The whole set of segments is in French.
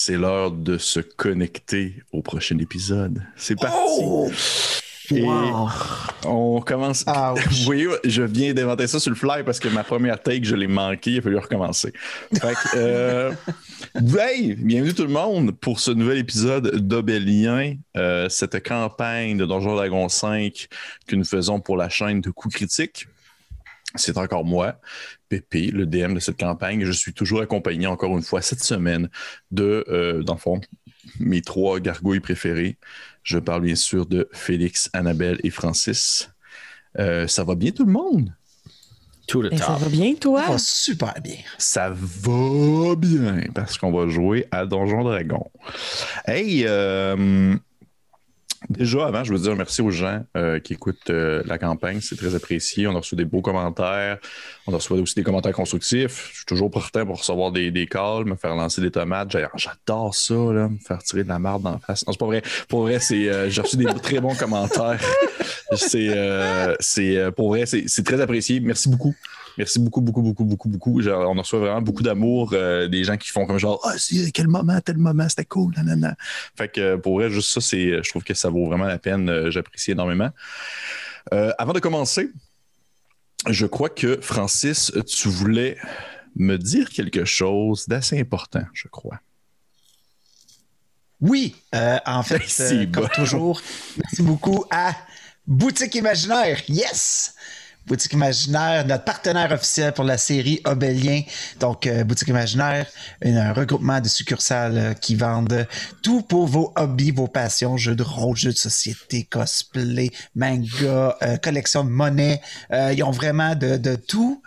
C'est l'heure de se connecter au prochain épisode. C'est parti. Oh! on commence. Vous voyez, je viens d'inventer ça sur le fly parce que ma première take, je l'ai manqué. Il a fallu recommencer. Fait que, euh, bienvenue tout le monde pour ce nouvel épisode d'Obélien, euh, cette campagne de Donjon Dragon 5 que nous faisons pour la chaîne de coups critiques. C'est encore moi, Pépé, le DM de cette campagne. Je suis toujours accompagné, encore une fois, cette semaine, de, euh, dans le fond, mes trois gargouilles préférées. Je parle bien sûr de Félix, Annabelle et Francis. Euh, ça va bien tout le monde? Tout le temps. Ça va bien, toi? Ça va super bien. Ça va bien parce qu'on va jouer à Donjon Dragon. Hey, euh, Déjà, avant, je veux dire merci aux gens euh, qui écoutent euh, la campagne. C'est très apprécié. On a reçu des beaux commentaires. On a reçu aussi des commentaires constructifs. Je suis toujours prêt pour recevoir des, des calls, me faire lancer des tomates. J'adore ça, là, me faire tirer de la marde la face. Non, c'est pas vrai. Pour vrai, c'est, euh, j'ai reçu des très bons commentaires. c'est, c'est, pour vrai, c'est très apprécié. Merci beaucoup. Merci beaucoup, beaucoup, beaucoup, beaucoup, beaucoup. on reçoit vraiment beaucoup d'amour euh, des gens qui font comme genre Ah, c'est quel moment, tel moment, c'était cool, nanana. Fait que pour vrai, juste ça, c'est, je trouve que ça vaut vraiment la peine. Euh, j'apprécie énormément. Euh, avant de commencer, je crois que Francis, tu voulais me dire quelque chose d'assez important, je crois. Oui, en fait, comme toujours, merci beaucoup à Boutique Imaginaire. Yes! Boutique Imaginaire, notre partenaire officiel pour la série Obélien. Donc, euh, Boutique Imaginaire, un regroupement de succursales euh, qui vendent tout pour vos hobbies, vos passions, jeux de rôle, jeux de société, cosplay, manga, euh, collection de monnaie. ils ont vraiment de, de tout.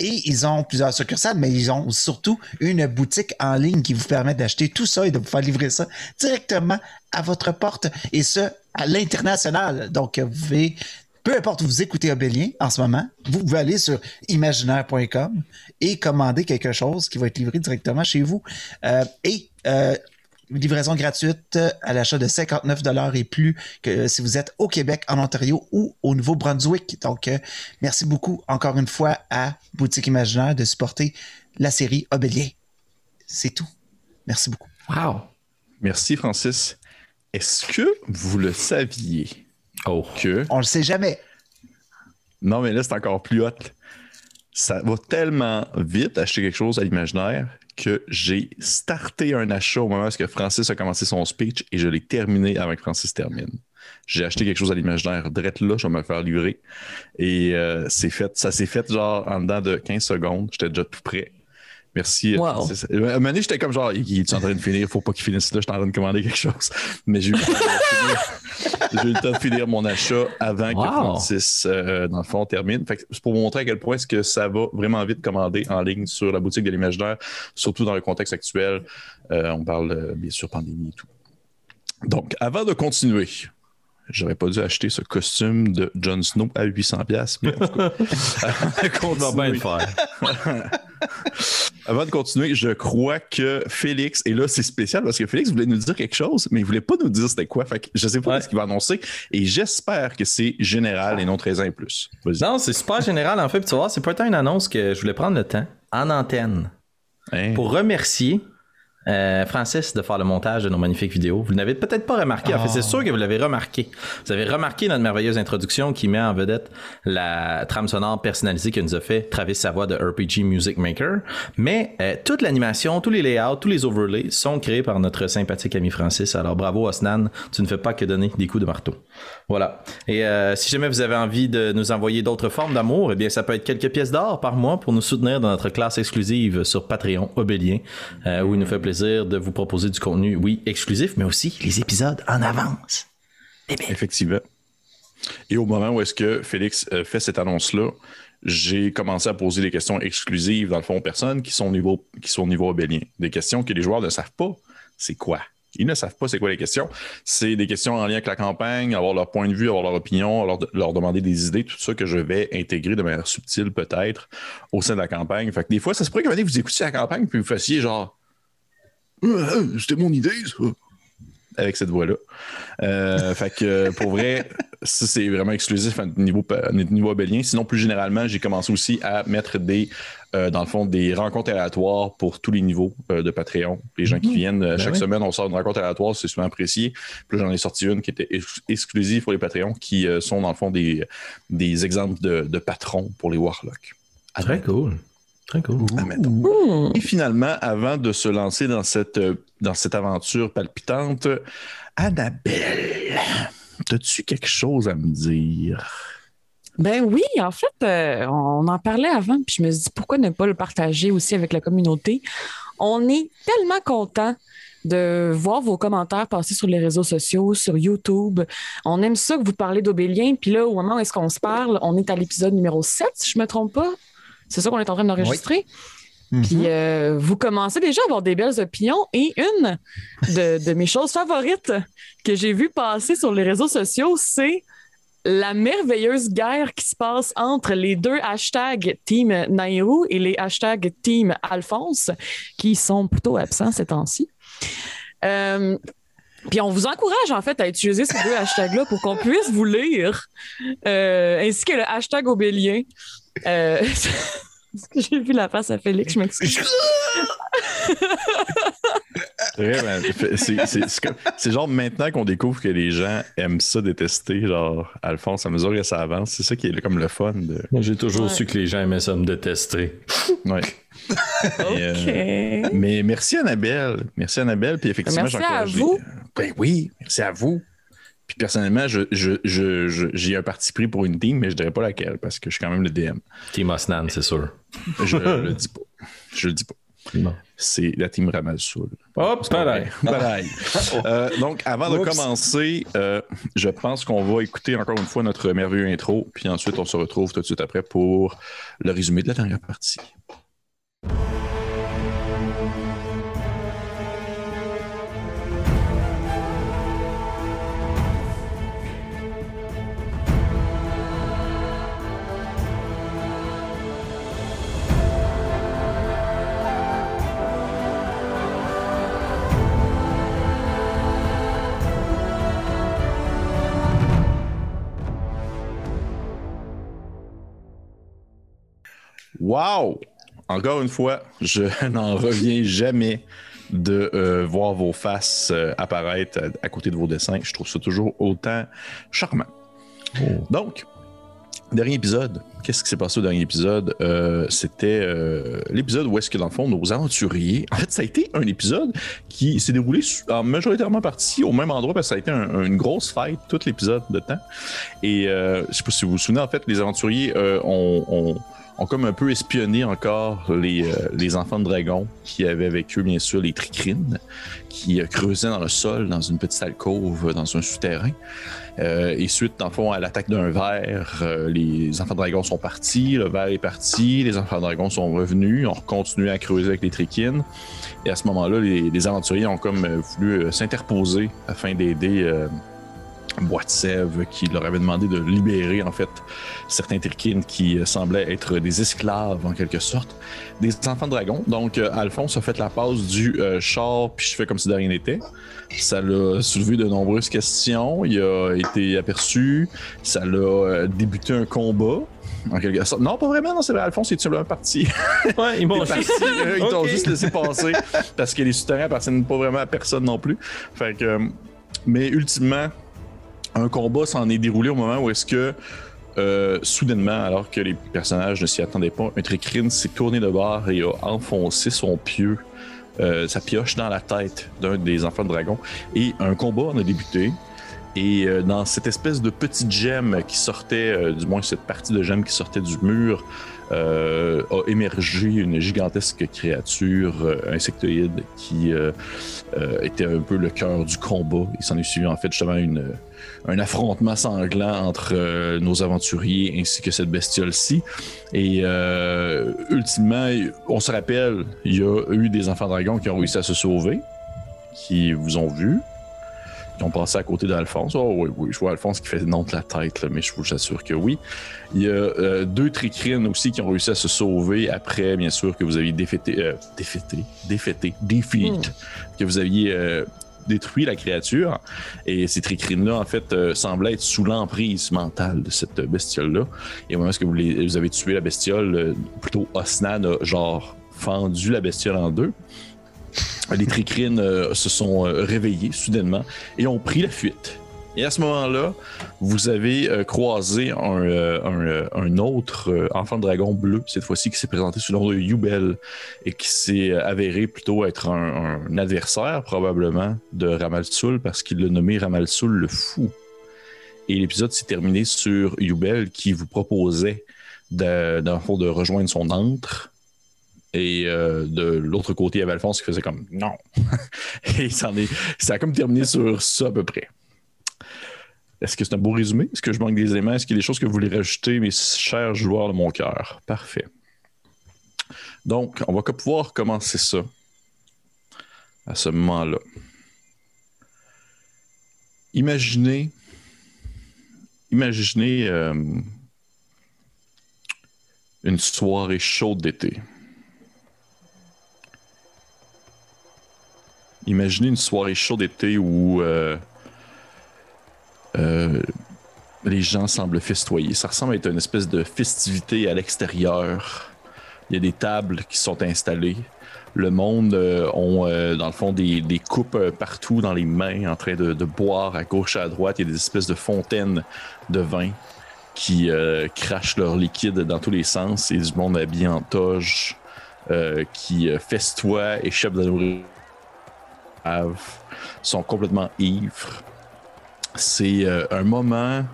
et ils ont plusieurs succursales, mais ils ont surtout une boutique en ligne qui vous permet d'acheter tout ça et de vous faire livrer ça directement à votre porte, et ce, à l'international. Donc, vous pouvez peu importe où vous écoutez Obélien en ce moment, vous pouvez aller sur imaginaire.com et commander quelque chose qui va être livré directement chez vous. Euh, et euh, livraison gratuite à l'achat de 59 dollars et plus que si vous êtes au Québec, en Ontario ou au Nouveau-Brunswick. Donc, euh, merci beaucoup encore une fois à Boutique Imaginaire de supporter la série Obélien. C'est tout. Merci beaucoup. Wow. Merci, Francis. Est-ce que vous le saviez? Oh. On le sait jamais. Non, mais là, c'est encore plus hot. Ça va tellement vite acheter quelque chose à l'imaginaire que j'ai starté un achat au moment où Francis a commencé son speech et je l'ai terminé avant que Francis termine. J'ai acheté quelque chose à l'imaginaire direct là, je vais me faire livrer. Et euh, c'est fait, ça s'est fait genre en dedans de 15 secondes. J'étais déjà tout prêt. Merci. Wow. À un moment donné, j'étais comme genre, il est en train de finir, faut pas qu'il finisse là, je suis en train de commander quelque chose. Mais j'ai eu, le temps de finir mon achat avant que Francis, euh, dans le fond, termine. c'est pour vous montrer à quel point est-ce que ça va vraiment vite commander en ligne sur la boutique de l'imaginaire, surtout dans le contexte actuel. Euh, on parle euh, bien sûr pandémie et tout. Donc, avant de continuer, J'aurais pas dû acheter ce costume de Jon Snow à 800 pièces, mais en tout cas, bien le faire. Avant de continuer, je crois que Félix, et là c'est spécial parce que Félix voulait nous dire quelque chose, mais il voulait pas nous dire c'était quoi. Fait que je sais pas ce qu'il va annoncer et j'espère que c'est général et non 13 ans et plus. Non, c'est super général en fait. tu vois, c'est pas une annonce que je voulais prendre le temps en antenne hein? pour remercier euh, Francis de faire le montage de nos magnifiques vidéos. Vous n'avez peut-être pas remarqué. En fait, c'est ah. sûr que vous l'avez remarqué. Vous avez remarqué notre merveilleuse introduction qui met en vedette la trame sonore personnalisée que nous a fait Travis Savoie de RPG Music Maker. Mais euh, toute l'animation, tous les layouts, tous les overlays sont créés par notre sympathique ami Francis. Alors bravo Osnan, tu ne fais pas que donner des coups de marteau. Voilà. Et euh, si jamais vous avez envie de nous envoyer d'autres formes d'amour, eh bien ça peut être quelques pièces d'or par mois pour nous soutenir dans notre classe exclusive sur Patreon Obélien, où il nous fait plaisir de vous proposer du contenu, oui, exclusif, mais aussi les épisodes en avance. Effectivement. Et au moment où est-ce que Félix euh, fait cette annonce-là, j'ai commencé à poser des questions exclusives, dans le fond, aux personnes qui sont au niveau, qui sont au niveau obélien. Des questions que les joueurs ne savent pas. C'est quoi? Ils ne savent pas c'est quoi les questions. C'est des questions en lien avec la campagne, avoir leur point de vue, avoir leur opinion, leur, leur demander des idées, tout ça que je vais intégrer de manière subtile peut-être au sein de la campagne. Fait que des fois, ça se pourrait que vous écoutiez la campagne puis vous fassiez genre c'était mon idée, ça. avec cette voix-là. Euh, fait que pour vrai, ça c'est vraiment exclusif à niveau, niveau abélien. Sinon, plus généralement, j'ai commencé aussi à mettre des, euh, dans le fond, des rencontres aléatoires pour tous les niveaux euh, de Patreon. Les gens qui mhm. viennent ben chaque semaine, on sort une rencontre aléatoire, c'est souvent apprécié. Puis j'en ai sorti une qui était exclusive pour les Patreons, qui sont dans le fond des, des exemples de, de patrons pour les Warlocks. Très cool. Très cool. Et finalement, avant de se lancer dans cette, dans cette aventure palpitante, Annabelle, as-tu quelque chose à me dire? Ben oui, en fait, euh, on en parlait avant, puis je me suis dit pourquoi ne pas le partager aussi avec la communauté? On est tellement content de voir vos commentaires passer sur les réseaux sociaux, sur YouTube. On aime ça que vous parlez d'Obélien. Puis là, au moment où est-ce qu'on se parle, on est à l'épisode numéro 7, si je ne me trompe pas. C'est ça qu'on est en train d'enregistrer. Puis mhm. euh, vous commencez déjà à avoir des belles opinions. Et une de, mes choses favorites que j'ai vu passer sur les réseaux sociaux, c'est la merveilleuse guerre qui se passe entre les deux hashtags Team Nairou et les hashtags Team Alphonse, qui sont plutôt absents ces temps-ci. Euh, puis on vous encourage en fait à utiliser ces deux hashtags-là pour qu'on puisse vous lire, euh, ainsi que le hashtag Obélien. Parce que j'ai vu la face à Félix, je m'excuse. c'est genre maintenant qu'on découvre que les gens aiment ça détester, genre Alphonse, à mesure que ça avance, c'est ça qui est comme le fun. De... Moi, j'ai toujours su que les gens aimaient ça me détester. Ouais. Euh, mais merci Annabelle. Merci Annabelle. Puis effectivement, merci à vous. Ben oui, merci à vous. Puis personnellement, j'ai je, je, un parti pris pour une team, mais je dirais pas laquelle parce que je suis quand même le DM. Team Osnan, c'est sûr. Je le dis pas. Je le dis pas. C'est la team Ramalsoul. Hop, pareil. pareil. euh, donc, avant de commencer, euh, je pense qu'on va écouter encore une fois notre merveilleux intro, puis ensuite on se retrouve tout de suite après pour le résumé de la dernière partie. Wow! Encore une fois, je n'en reviens jamais de euh, voir vos faces euh, apparaître à, côté de vos dessins. Je trouve ça toujours autant charmant. Oh. Donc, dernier épisode. Qu'est-ce qui s'est passé au dernier épisode? Euh, c'était l'épisode où est-ce que, dans le fond, nos aventuriers... En fait, ça a été un épisode qui s'est déroulé en majoritairement partie au même endroit parce que ça a été une grosse fête tout l'épisode de temps. Et je sais pas si vous vous souvenez, en fait, les aventuriers ont ont comme un peu espionné encore les, euh, les enfants de dragon qui avaient avec eux, bien sûr, les tricrines, qui euh, creusaient dans le sol, dans une petite alcôve, dans un souterrain. Euh, et suite, en fond, à l'attaque d'un ver, les enfants de dragon sont partis, le ver est parti, les enfants de dragon sont revenus, ont continué à creuser avec les tricrines. Et à ce moment-là, les, les, aventuriers ont comme voulu s'interposer afin d'aider Boîte Sève qui leur avait demandé de libérer en fait certains Tirkines qui euh, semblaient être des esclaves en quelque sorte, des enfants de dragon. Donc euh, Alphonse a fait la passe du euh, char puis je fais comme si de rien n'était. Ça l'a soulevé de nombreuses questions. Il a été aperçu. Ça l'a débuté un combat. En quelque sorte. Non, pas vraiment, non, c'est vrai. Alphonse est simplement parti. Ouais, ils m'ont juste... Ils t'ont juste laissé passer parce que les souterrains appartiennent pas vraiment à personne non plus. Fait que. Mais ultimement, un combat s'en est déroulé au moment où est-ce que euh, soudainement, alors que les personnages ne s'y attendaient pas, un tricrine s'est tourné de bord et a enfoncé son pieu, euh, sa pioche dans la tête d'un des enfants de dragon. Et un combat en a débuté. Et euh, dans cette espèce de petite gemme qui sortait, du moins cette partie de gemme qui sortait du mur, a émergé une gigantesque créature insectoïde qui était un peu le cœur du combat. Il s'en est suivi en fait justement une un affrontement sanglant entre euh, nos aventuriers ainsi que cette bestiole-ci. Et euh, ultimement, on se rappelle, il y a eu des enfants dragons qui ont réussi à se sauver, qui vous ont vu, qui ont passé à côté d'Alphonse. Oh oui, oui, je vois Alphonse qui fait non de la tête, mais je vous assure que oui. Il y a euh, deux tricrines aussi qui ont réussi à se sauver après, bien sûr, que vous aviez défaité, défaité, défaité, defeat, hmm. que vous aviez détruit la créature. Et ces tricrines-là, en fait, euh, semblaient être sous l'emprise mentale de cette bestiole-là. Et au moment où vous, avez tué la bestiole, euh, plutôt Osnan a genre fendu la bestiole en deux. Les tricrines euh, se sont réveillées soudainement et ont pris la fuite. Et à ce moment-là, vous avez euh, croisé un, euh, euh, un, autre enfant de dragon bleu, cette fois-ci, qui s'est présenté sous le nom de Yubel et qui s'est avéré plutôt être un, adversaire, probablement, de Ramalsoul, parce qu'il l'a nommé Ramalsoul le fou. Et l'épisode s'est terminé sur Yubel qui vous proposait, d'un fond, de rejoindre son antre. Et de l'autre côté, il y avait Alphonse qui faisait comme non. et ça, est, a comme terminé sur ça à peu près. Est-ce que c'est un beau résumé? Est-ce que je manque des éléments? Est-ce qu'il y a des choses que vous voulez rajouter, mes chers joueurs de mon cœur? Parfait. Donc, on va pouvoir commencer ça à ce moment-là. Imaginez, imaginez euh, une soirée chaude d'été. Imaginez une soirée chaude d'été où euh, euh, les gens semblent festoyer. Ça ressemble à être une espèce de festivité à l'extérieur. Il y a des tables qui sont installées. Le monde euh, ont, euh, dans le fond, des, coupes partout dans les mains, en train de, boire à gauche et à droite. Il y a des espèces de fontaines de vin qui crachent leur liquide dans tous les sens. Et du monde habillé en toge qui festoie, échappe de la nourriture, sont complètement ivres c'est euh, un moment,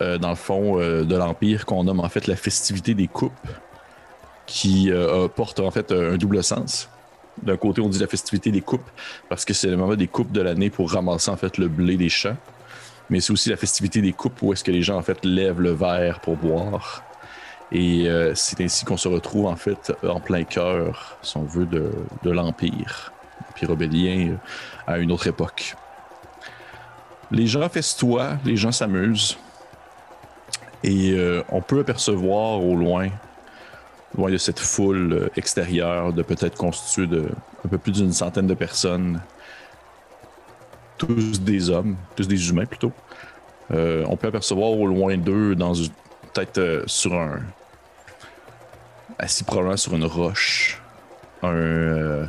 euh, dans le fond, euh, de l'Empire qu'on nomme en fait la festivité des coupes, qui porte en fait un double sens. D'un côté, on dit la festivité des coupes parce que c'est le moment des coupes de l'année pour ramasser en fait le blé des champs. Mais c'est aussi la festivité des coupes où est-ce que les gens en fait lèvent le verre pour boire. Et c'est ainsi qu'on se retrouve en fait en plein cœur, si on veut, de, de l'Empire pyrobélien à une autre époque. Les gens festoient, les gens s'amusent. Et euh, on peut apercevoir au loin, loin de cette foule euh, extérieure de peut-être constituée de un peu plus d'une centaine de personnes, tous des hommes, tous des humains plutôt. Euh, on peut apercevoir au loin d'eux, dans peut-être sur un, assis probablement sur une roche, un,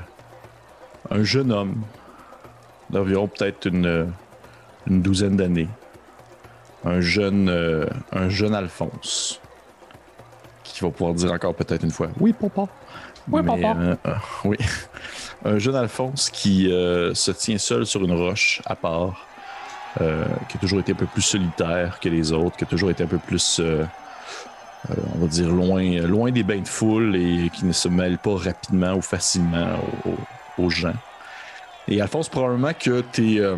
un jeune homme d'environ peut-être une une douzaine d'années. Un jeune, euh, un jeune Alphonse qui va pouvoir dire encore peut-être une fois Oui, papa. Oui, papa. Euh, euh, oui. Un jeune Alphonse qui se tient seul sur une roche à part, qui a toujours été un peu plus solitaire que les autres, qui a toujours été un peu plus, on va dire, loin, loin des bains de foule et qui ne se mêle pas rapidement ou facilement aux, aux gens. Et Alphonse, probablement que tu es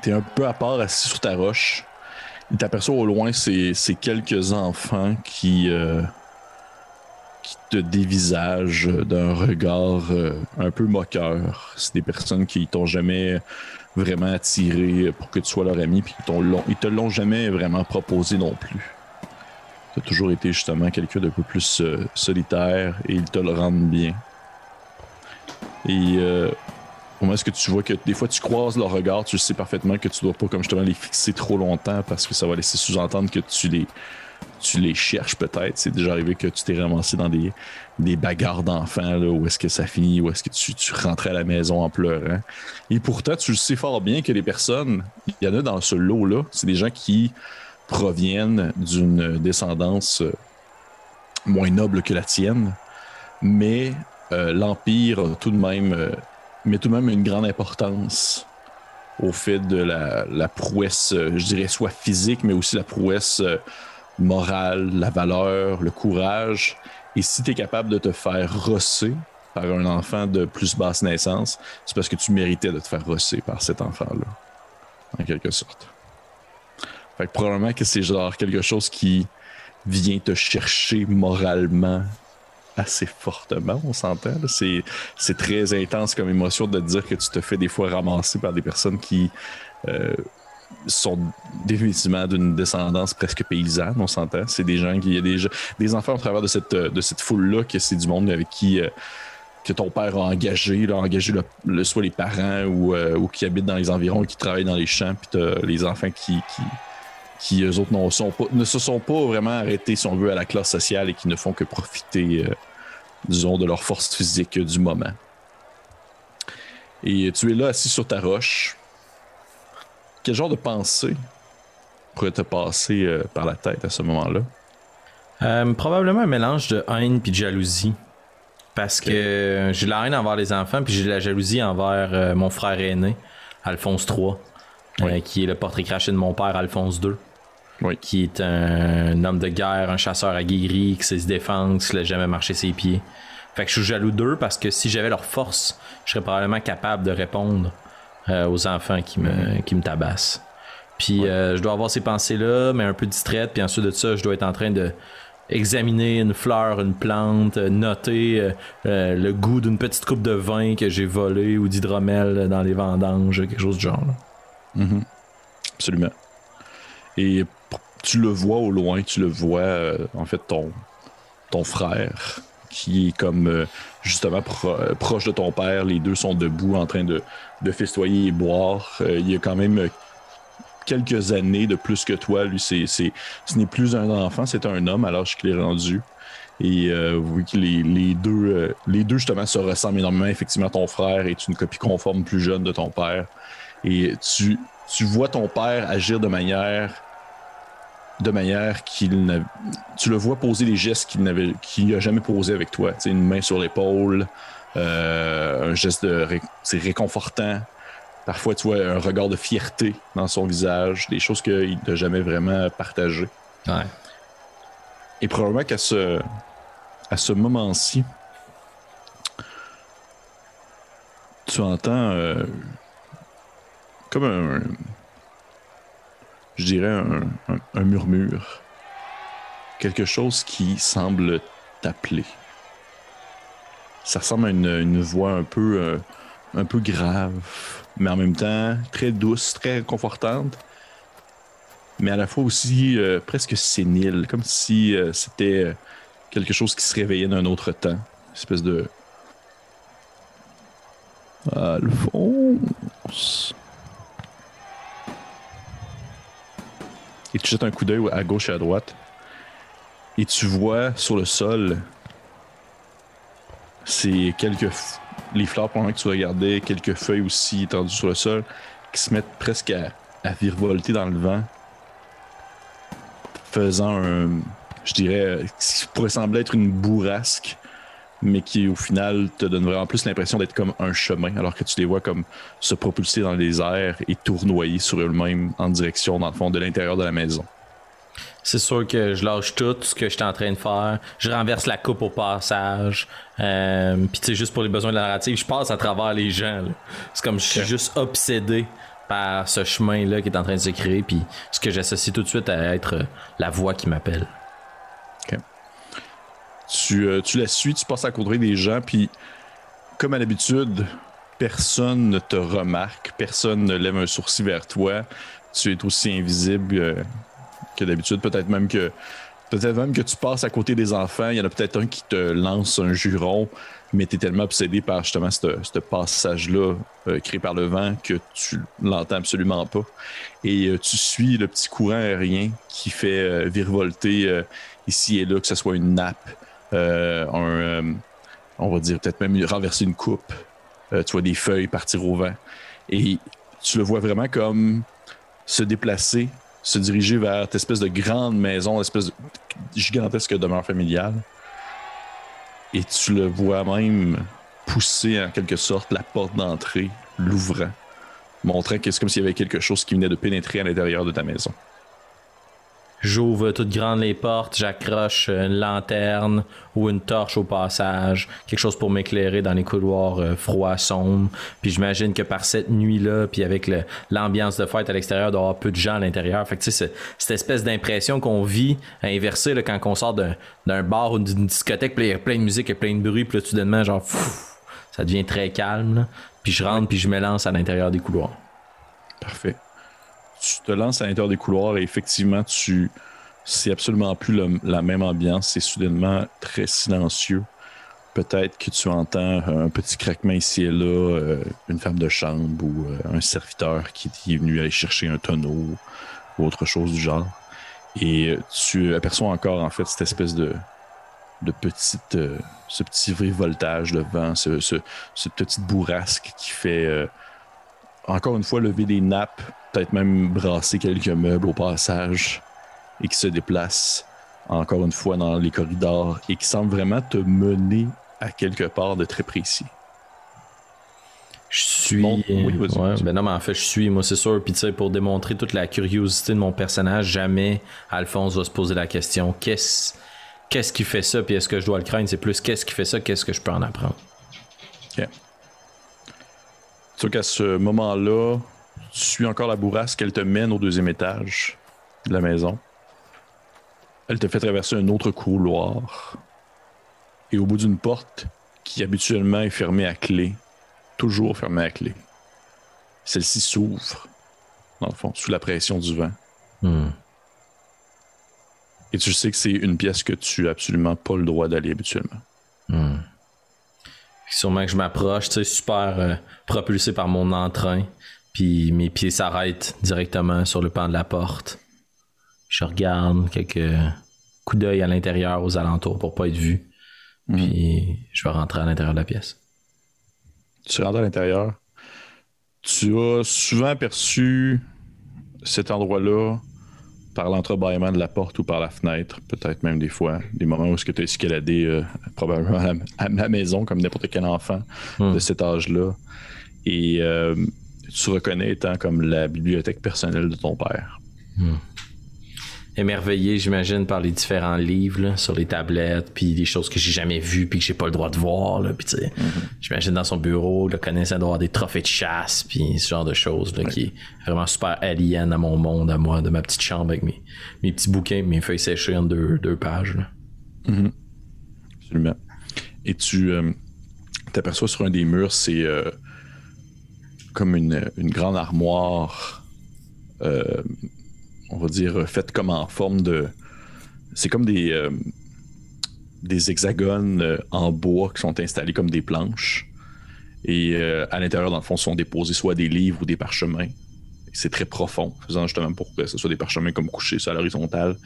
T'es un peu à part assis sur ta roche. Il t'aperçoit au loin ces, quelques enfants qui, euh, qui te dévisagent d'un regard euh, un peu moqueur. C'est des personnes qui t'ont jamais vraiment attiré pour que tu sois leur ami, puis ils te l'ont jamais vraiment proposé non plus. Tu as toujours été justement quelqu'un d'un peu plus euh, solitaire et ils te le rendent bien. Et Comment est-ce que tu vois que des fois tu croises leur regard, tu sais parfaitement que tu dois pas comme justement les fixer trop longtemps parce que ça va laisser sous-entendre que tu les tu les cherches peut-être. C'est déjà arrivé que tu t'es ramassé dans des, des bagarres d'enfants, là, où est-ce que ça finit, où est-ce que tu, tu rentrais à la maison en pleurant. Et pourtant, tu le sais fort bien que les personnes, il y en a dans ce lot-là, c'est des gens qui proviennent d'une descendance euh, moins noble que la tienne, mais euh, l'Empire tout de même euh, mais tout de même une grande importance au fait de la, prouesse, euh, je dirais soit physique, mais aussi la prouesse morale, la valeur, le courage. Et si tu es capable de te faire rosser par un enfant de plus basse naissance, c'est parce que tu méritais de te faire rosser par cet enfant-là, en quelque sorte. Fait que probablement que c'est genre quelque chose qui vient te chercher moralement assez fortement, on s'entend. C'est très intense comme émotion de te dire que tu te fais des fois ramasser par des personnes qui euh, sont définitivement d'une descendance presque paysanne, on s'entend. C'est des gens qui. Il y a des, des enfants au travers de cette, foule-là, que c'est du monde avec qui. Euh, que ton père a engagé, a engagé le, soit les parents ou, ou, qui habitent dans les environs, qui travaillent dans les champs, puis les enfants qui, qui eux autres ne se sont pas vraiment arrêtés, si on veut, à la classe sociale et qui ne font que profiter, disons, de leur force physique du moment. Et tu es là assis sur ta roche. Quel genre de pensée pourrait te passer euh, par la tête à ce moment-là? Euh, probablement un mélange de haine puis de jalousie. Parce que j'ai la haine envers les enfants, puis j'ai la jalousie envers euh, mon frère aîné, Alphonse III, qui est le portrait craché de mon père, Alphonse II. Qui est un, homme de guerre, un chasseur aguerri, qui sait se défendre, qui ne jamais marché ses pieds. Fait que je suis jaloux d'eux parce que si j'avais leur force, je serais probablement capable de répondre aux enfants qui me, qui me tabassent. Puis euh, je dois avoir ces pensées-là, mais un peu distraite. Puis ensuite de ça, je dois être en train de examiner une fleur, une plante, euh, noter euh, le goût d'une petite coupe de vin que j'ai volé ou d'hydromel dans les vendanges, quelque chose du genre. Mm-hmm. Absolument. Et tu le vois au loin, tu le vois, en fait, ton, ton frère qui est comme justement proche de ton père. Les deux sont debout en train de, de festoyer et boire. il y a quand même quelques années de plus que toi. Lui, c'est, ce n'est plus un enfant, c'est un homme à l'âge qu'il est rendu. Et euh, que les, les deux, euh, les deux, justement, se ressemblent énormément. Effectivement, ton frère est une copie conforme plus jeune de ton père. Et tu, tu vois ton père agir de manière de manière qu'il tu le vois poser les gestes qu'il n'avait qu'il n'a jamais posé avec toi. Tu une main sur l'épaule, euh, un geste de c'est réconfortant. Parfois, tu vois un regard de fierté dans son visage, des choses qu'il n'a jamais vraiment partagées. Ouais. Et probablement qu'à ce, à ce moment-ci, tu entends euh, comme un, je dirais un, murmure, quelque chose qui semble t'appeler. Ça ressemble à une, voix un peu, euh, un peu grave, mais en même temps très douce, très confortante, mais à la fois aussi euh, presque sénile, comme si euh, c'était quelque chose qui se réveillait d'un autre temps. Une espèce de. Alphonse. Et tu jettes un coup d'œil à gauche et à droite. Et tu vois sur le sol, c'est quelques les fleurs pendant que tu regardais, quelques feuilles aussi étendues sur le sol, qui se mettent presque à, à virevolter dans le vent, faisant un, je dirais, ce qui pourrait sembler être une bourrasque, mais qui au final te donne vraiment plus l'impression d'être comme un chemin, alors que tu les vois comme se propulser dans les airs et tournoyer sur eux-mêmes en direction, dans le fond, de l'intérieur de la maison. C'est sûr que je lâche tout ce que j'étais en train de faire. Je renverse la coupe au passage. Euh, Puis tu sais, juste pour les besoins de la narrative, je passe à travers les gens. C'est comme je suis juste obsédé par ce chemin-là qui est en train de se créer. Puis ce que j'associe tout de suite à être la voix qui m'appelle. Tu, euh, tu la suis, tu passes à côté des gens, puis comme à l'habitude, personne ne te remarque, personne ne lève un sourcil vers toi. Tu es aussi invisible. Euh, que d'habitude. Peut-être même que peut-être même que tu passes à côté des enfants. Il y en a peut-être un qui te lance un juron, mais tu es tellement obsédé par justement ce passage-là euh, créé par le vent que tu l'entends absolument pas. Et euh, tu suis le petit courant aérien qui fait virevolter ici et là, que ce soit une nappe, un, on va dire peut-être même renverser une coupe. tu vois des feuilles partir au vent. Et tu le vois vraiment comme se déplacer se diriger vers cette espèce de grande maison, espèce de gigantesque demeure familiale. Et tu le vois même pousser en quelque sorte la porte d'entrée, l'ouvrant, montrant que c'est comme s'il y avait quelque chose qui venait de pénétrer à l'intérieur de ta maison. J'ouvre toutes grandes les portes, j'accroche une lanterne ou une torche au passage, quelque chose pour m'éclairer dans les couloirs euh, froids, sombres. Puis j'imagine que par cette nuit-là, puis avec l'ambiance de fête à l'extérieur, il doit y avoir peu de gens à l'intérieur. Fait que tu sais, cette espèce d'impression qu'on vit à inverser là, quand on sort d'un bar ou d'une discothèque, puis il y a plein de musique, et plein de bruit, puis là, soudainement, genre, ça devient très calme. Puis je rentre, puis je me lance à l'intérieur des couloirs. Parfait tu te lances à l'intérieur des couloirs et effectivement, tu c'est absolument plus la même ambiance. C'est soudainement très silencieux. peut-être que tu entends un petit craquement ici et là, euh, une femme de chambre ou euh, un serviteur qui est venu aller chercher un tonneau ou autre chose du genre. Et tu aperçois encore en fait cette espèce de, de petite, ce petit voltage de vent, ce, ce, cette petite bourrasque qui fait encore une fois lever des nappes, peut-être même brasser quelques meubles au passage et qui se déplace encore une fois dans les corridors et qui semble vraiment te mener à quelque part de très précis. Je suis. Oui, ben non, mais en fait, je suis, moi, c'est sûr. Puis, tu sais, pour démontrer toute la curiosité de mon personnage, jamais Alphonse va se poser la question qu'est-ce qu'est-ce qui fait ça, puis est-ce que je dois le craindre? C'est plus qu'est-ce qui fait ça, qu'est-ce que je peux en apprendre? Qu'à ce moment-là, tu suis encore la bourrasque, elle te mène au deuxième étage de la maison. Elle te fait traverser un autre couloir. Et au bout d'une porte qui habituellement est fermée à clé, toujours fermée à clé, celle-ci s'ouvre, dans le fond, sous la pression du vent. Hmm. Et tu sais que c'est une pièce que tu n'as absolument pas le droit d'aller habituellement. Hmm. Sûrement que je m'approche, tu sais, super euh, propulsé par mon entrain. Puis mes pieds s'arrêtent directement sur le pan de la porte. Je regarde quelques coups d'œil à l'intérieur, aux alentours pour pas être vu. Mhm. Puis je vais rentrer à l'intérieur de la pièce. Tu rentres à l'intérieur. Tu as souvent aperçu cet endroit-là par l'entrebâillement de la porte ou par la fenêtre, peut-être même des fois, des moments où tu as escaladé euh, probablement à la, maison comme n'importe quel enfant de hmm. cet âge-là. Et euh, tu reconnais étant comme la bibliothèque personnelle de ton père. Hmm émerveillé, j'imagine, par les différents livres sur les tablettes, puis des choses que j'ai jamais vues, puis que j'ai pas le droit de voir. Là, puis, mm-hmm. J'imagine dans son bureau, le connaissant d'avoir des trophées de chasse, puis ce genre de choses là, qui est vraiment super alien à mon monde, à moi, de ma petite chambre avec mes, mes petits bouquins, mes feuilles séchées en deux, deux pages. Mm-hmm. Absolument. Et tu euh, t'aperçois sur un des murs, c'est euh, comme une, une, grande armoire. Euh, on va dire, faites comme en forme de. C'est comme des, euh, des hexagones euh, en bois qui sont installés comme des planches. Et euh, à l'intérieur, dans le fond, sont déposés soit des livres ou des parchemins. C'est très profond, faisant justement pour que ce soit des parchemins comme couchés sur l'horizontale.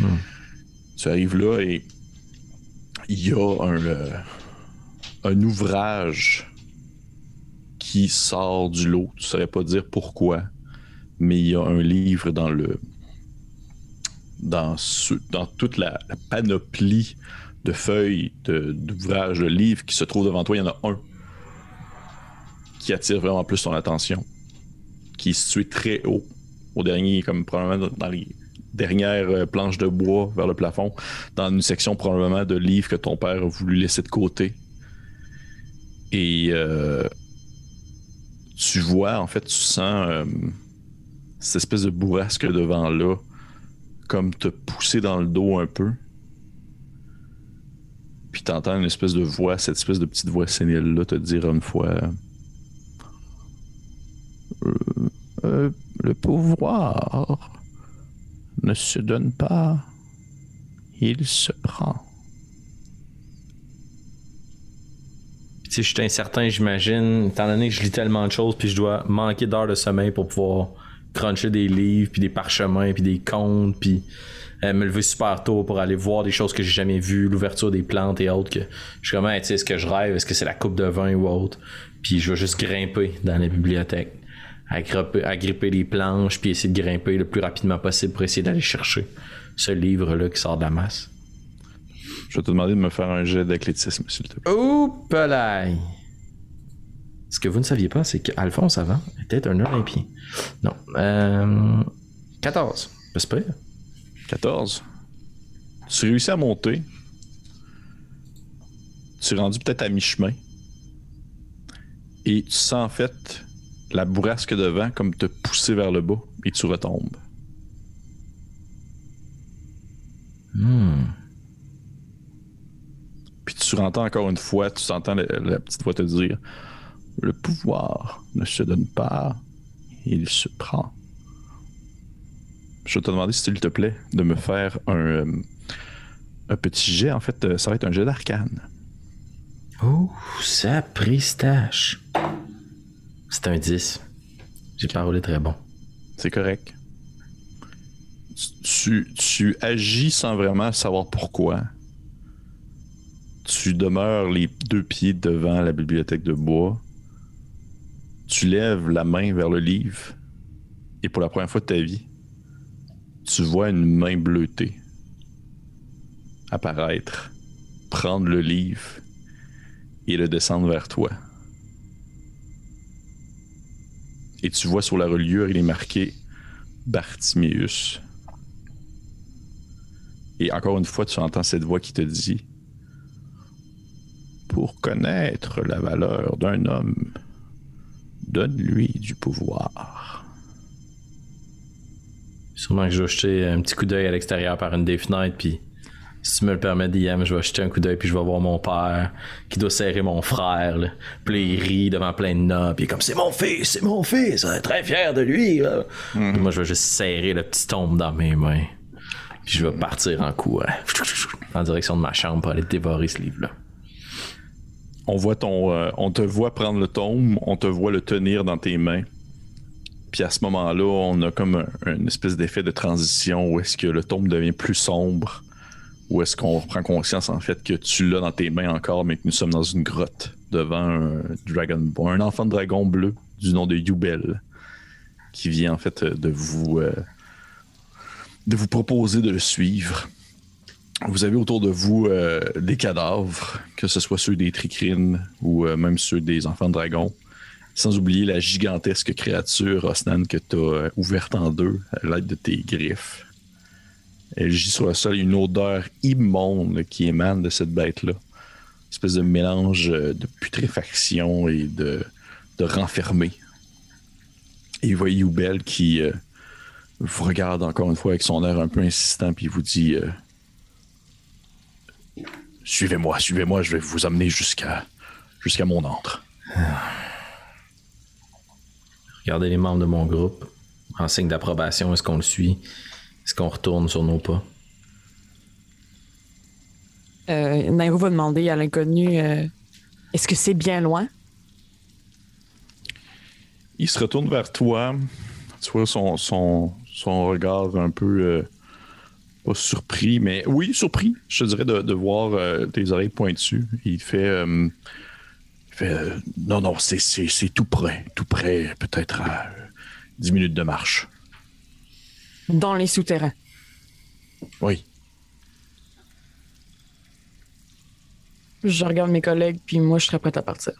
Hmm. Tu arrives là et il y a un, un ouvrage qui sort du lot. Tu ne saurais pas dire pourquoi, mais il y a un livre dans le, dans, toute la, panoplie de feuilles, d'ouvrages, de, livres qui se trouvent devant toi, il y en a un qui attire vraiment plus ton attention, qui est situé très haut, au dernier, comme probablement dans les dernières euh, planches de bois vers le plafond, dans une section probablement de livres que ton père a voulu laisser de côté. Et euh, tu vois, en fait, tu sens euh, cette espèce de bourrasque devant là comme te pousser dans le dos un peu. Puis t'entends une espèce de voix, cette espèce de petite voix sénile-là te dire une fois euh, euh, Le pouvoir ne se donne pas, il se prend. Si je suis incertain, j'imagine, étant donné que je lis tellement de choses, puis je dois manquer d'heures de sommeil pour pouvoir cruncher des livres, puis des parchemins, puis des contes, puis euh, me lever super tôt pour aller voir des choses que j'ai jamais vues, l'ouverture des plantes et autres. Que je suis comme, tu sais, est-ce que je rêve, est-ce que c'est la coupe de vin ou autre? Puis je vais juste grimper dans la bibliothèque, agripper, les planches, puis essayer de grimper le plus rapidement possible pour essayer d'aller chercher ce livre-là qui sort de la masse. Je vais te demander de me faire un jet d'athlétisme, s'il te plaît. Oups! Ce que vous ne saviez pas, c'est qu'Alphonse avant était un Olympien. Non. Euh, 14. C'est pas 14. Tu réussis à monter. Tu es rendu peut-être à mi-chemin. Et tu sens en fait la bourrasque de vent comme te pousser vers le bas et tu retombes. Hmm. Puis tu entends encore une fois, tu entends la petite voix te dire le pouvoir ne se donne pas, il se prend. Je vais te demander, s'il te plaît, de me faire un, euh, un petit jet. En fait, euh, ça va être un jet d'arcane. Oh, ça pristache. C'est un 10. J'ai pas roulé très bon. C'est correct. Tu, tu agis sans vraiment savoir pourquoi. Tu demeures les deux pieds devant la bibliothèque de bois. Tu lèves la main vers le livre. Et pour la première fois de ta vie, tu vois une main bleutée apparaître, prendre le livre et le descendre vers toi. Et tu vois sur la reliure, il est marqué Bartiméus. Et encore une fois, tu entends cette voix qui te dit Pour connaître la valeur d'un homme, donne-lui du pouvoir. Sûrement que je vais jeter un petit coup d'œil à l'extérieur par une des fenêtres, puis si tu me le permets, DM, je vais jeter un coup d'œil puis je vais voir mon père qui doit serrer mon frère. Là. Puis il rit devant plein de noms. Puis il est comme c'est mon fils, c'est mon fils, est très fier de lui. Mhm. Moi, je vais juste serrer le petit tombe dans mes mains. Puis je vais partir en courant en direction de ma chambre pour aller dévorer ce livre-là. Euh, on te voit prendre le tombe, on te voit le tenir dans tes mains. Puis à ce moment-là, on a comme une espèce d'effet de transition où est-ce que le tombe devient plus sombre ou est-ce qu'on reprend conscience en fait que tu l'as dans tes mains encore, mais que nous sommes dans une grotte devant un un enfant de dragon bleu du nom de Yubel, qui vient en fait de vous euh, de vous proposer de le suivre. Vous avez autour de vous euh, des cadavres, que ce soit ceux des tricrines ou euh, même ceux des enfants de dragon. Sans oublier la gigantesque créature Osnan que tu as ouverte en deux à l'aide de tes griffes. Elle gît sur le sol. une odeur immonde qui émane de cette bête-là. Une espèce de mélange euh, de putréfaction et de, de renfermé. Et vous voyez Youbel qui euh, vous regarde encore une fois avec son air un peu insistant, puis vous dit euh, Suivez-moi, suivez-moi, je vais vous amener jusqu'à jusqu'à mon antre. Regardez les membres de mon groupe. En signe d'approbation, est-ce qu'on le suit? Est-ce qu'on retourne sur nos pas? Euh, Nairo va demander à l'inconnu euh, Est-ce que c'est bien loin? Il se retourne vers toi. Tu vois son, son, regard un peu. Euh, pas surpris, mais oui, surpris, je te dirais, de, voir euh, tes oreilles pointues. Il fait. il fait non, non, c'est tout près. Tout près, peut-être à 10 minutes de marche. Dans les souterrains. Oui. Je regarde mes collègues, puis moi, je serais prête à partir.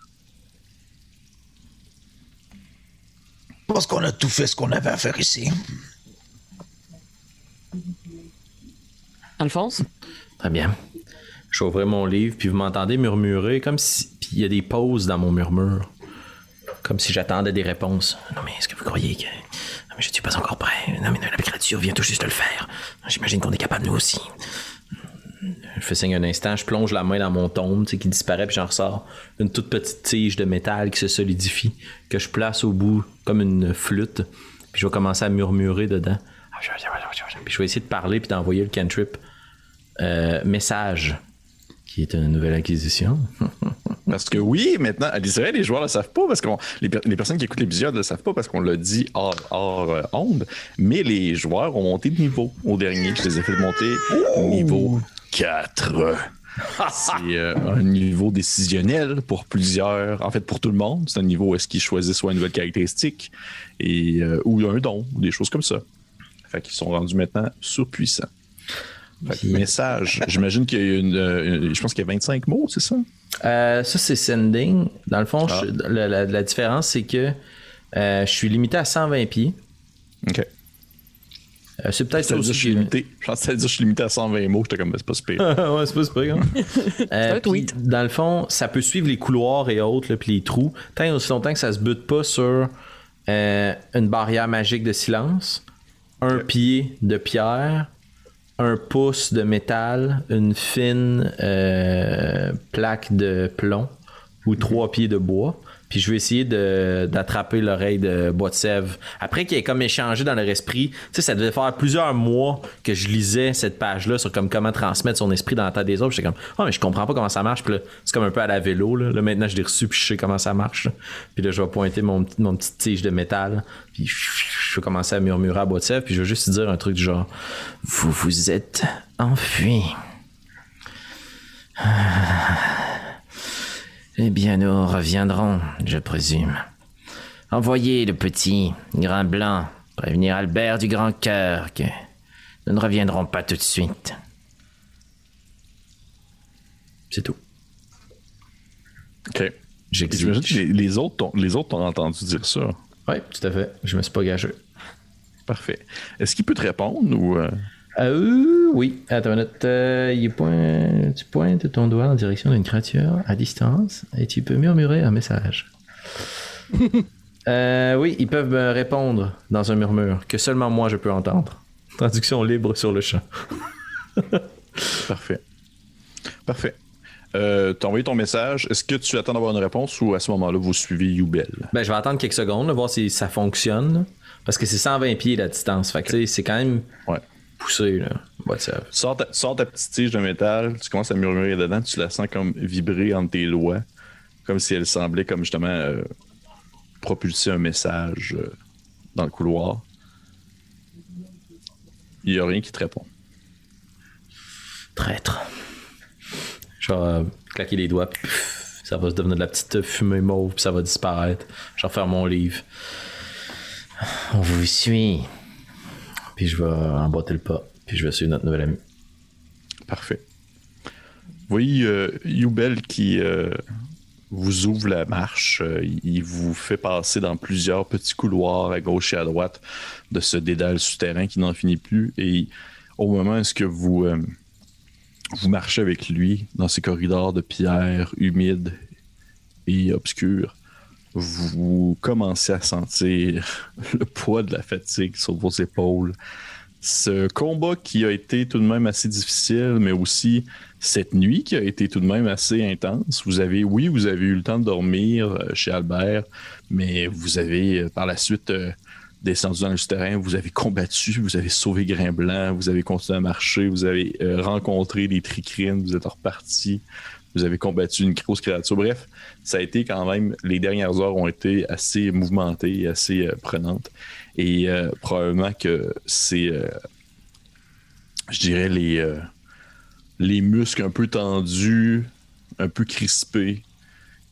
Je pense qu'on a tout fait ce qu'on avait à faire ici. Alphonse? Très bien. J'ouvre mon livre, puis vous m'entendez murmurer, comme si. Puis il y a des pauses dans mon murmure. Comme si j'attendais des réponses. Non, mais est-ce que vous croyez que mais je ne suis pas encore prêt. Non, mais la créature vient tout juste de le faire. J'imagine qu'on est capable, nous aussi. Je fais signe un instant, je plonge la main dans mon tombe, qui disparaît, puis j'en ressors une toute petite tige de métal qui se solidifie, que je place au bout comme une flûte, puis je vais commencer à murmurer dedans. Puis je vais essayer de parler puis d'envoyer le cantrip euh, message, qui est une nouvelle acquisition. Parce que oui, maintenant, c'est vrai, les joueurs ne le savent pas parce que les, personnes qui écoutent l'épisode ne le savent pas parce qu'on l'a dit hors, hors euh, onde, mais les joueurs ont monté de niveau au dernier. Je les ai fait monter niveau 4. c'est euh, un niveau décisionnel pour plusieurs, en fait pour tout le monde. C'est un niveau où est-ce qu'ils choisissent soit une nouvelle caractéristique et, euh, ou un don, ou des choses comme ça. Fait qu'ils sont rendus maintenant surpuissants. Message. J'imagine qu'il y a une, Je pense qu'il y a 25 mots, c'est ça? Euh, ça, c'est sending. Dans le fond, ah. la, différence, c'est que euh, je suis limité à 120 pieds. OK. Euh, c'est peut-être ça aussi. Je suis limité. Je pense que dire je suis limité à 120 mots. J'étais comme, c'est pas super. ouais, c'est pas super. Hein? Dans le fond, ça peut suivre les couloirs et autres, puis les trous, tant aussi longtemps que ça se bute pas sur une barrière magique de silence, un pied de pierre, un pouce de métal, une fine euh, plaque de plomb ou trois pieds de bois. Puis je vais essayer d'attraper l'oreille de Sèvres. Après qu'il ait comme échangé dans leur esprit, tu sais, ça devait faire plusieurs mois que je lisais cette page-là sur comme comment transmettre son esprit dans la tête des autres. J'étais comme, oh, mais je comprends pas comment ça marche. Puis là, c'est comme un peu à la vélo. Là, maintenant, je l'ai reçu, puis je sais comment ça marche. Puis là, je vais pointer mon, mon petite tige de métal, puis je vais commencer à murmurer à Sèvres, puis je vais juste dire un truc du genre, vous vous êtes enfui. Eh bien, nous reviendrons, je présume. Envoyez le petit grain blanc prévenir Albert du grand cœur que nous ne reviendrons pas tout de suite. C'est tout. Ok. J'imagine que les, les, autres les autres ont entendu dire ça. Oui, tout à fait. Je me suis pas gagé. Parfait. Est-ce qu'il peut te répondre ou. Euh? Euh, oui, attends une minute. Euh, tu pointes ton doigt en direction d'une créature à distance et tu peux murmurer un message. Euh, oui, ils peuvent me répondre dans un murmure que seulement moi je peux entendre. Traduction libre sur le champ. Parfait. Parfait. Euh, T'as envoyé ton message. Est-ce que tu attends d'avoir une réponse ou à ce moment-là, vous suivez Youbel? Ben, je vais attendre quelques secondes, voir si ça fonctionne. Parce que c'est 120 pieds la distance. Fait que c'est quand même. Ouais poussé. Là. Tu sors, ta, petite tige de métal, tu commences à murmurer dedans, tu la sens comme vibrer entre tes doigts, comme si elle semblait comme justement euh, propulser un message euh, dans le couloir. Il n'y a rien qui te répond. Traître. Je vais euh, claquer les doigts, puis ça va se devenir de la petite fumée mauve, puis ça va disparaître. Je vais refaire mon livre. On vous suit. Puis je vais emboîter le pas. Puis je vais suivre notre nouvel ami. Parfait. Vous voyez euh, Youbel qui euh, vous ouvre la marche. Euh, il vous fait passer dans plusieurs petits couloirs à gauche et à droite de ce dédale souterrain qui n'en finit plus. Et au moment où que vous, euh, vous marchez avec lui dans ces corridors de pierre humides et obscurs, vous commencez à sentir le poids de la fatigue sur vos épaules. Ce combat qui a été tout de même assez difficile, mais aussi cette nuit qui a été tout de même assez intense. Vous avez, oui, vous avez eu le temps de dormir euh, chez Albert, mais vous avez euh, par la suite euh, descendu dans le terrain, vous avez combattu, vous avez sauvé Grain Blanc, vous avez continué à marcher, vous avez rencontré des tricrines, vous êtes reparti, vous avez combattu une grosse créature. Bref, ça a été quand même, les dernières heures ont été assez mouvementées, assez euh, prenantes. Et euh, probablement que c'est, euh, je dirais, les, les muscles un peu tendus, un peu crispés,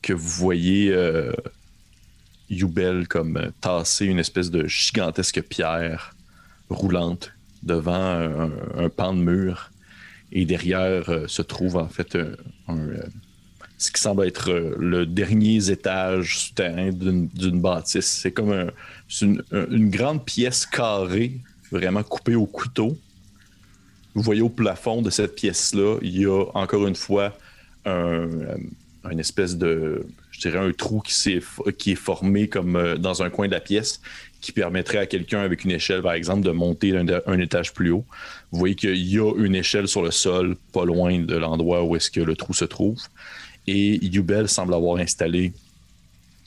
que vous voyez Youbel comme tasser une espèce de gigantesque pierre roulante devant un pan de mur et derrière euh, se trouve en fait euh, ce qui semble être euh, le dernier étage souterrain d'une bâtisse. C'est comme une, grande pièce carrée, vraiment coupée au couteau. Vous voyez au plafond de cette pièce-là, il y a encore une fois un, espèce de, je dirais, un trou qui, est, qui est formé comme dans un coin de la pièce qui permettrait à quelqu'un avec une échelle, par exemple, de monter un, étage plus haut. Vous voyez qu'il y a une échelle sur le sol, pas loin de l'endroit où est-ce que le trou se trouve. Et Yubel semble avoir installé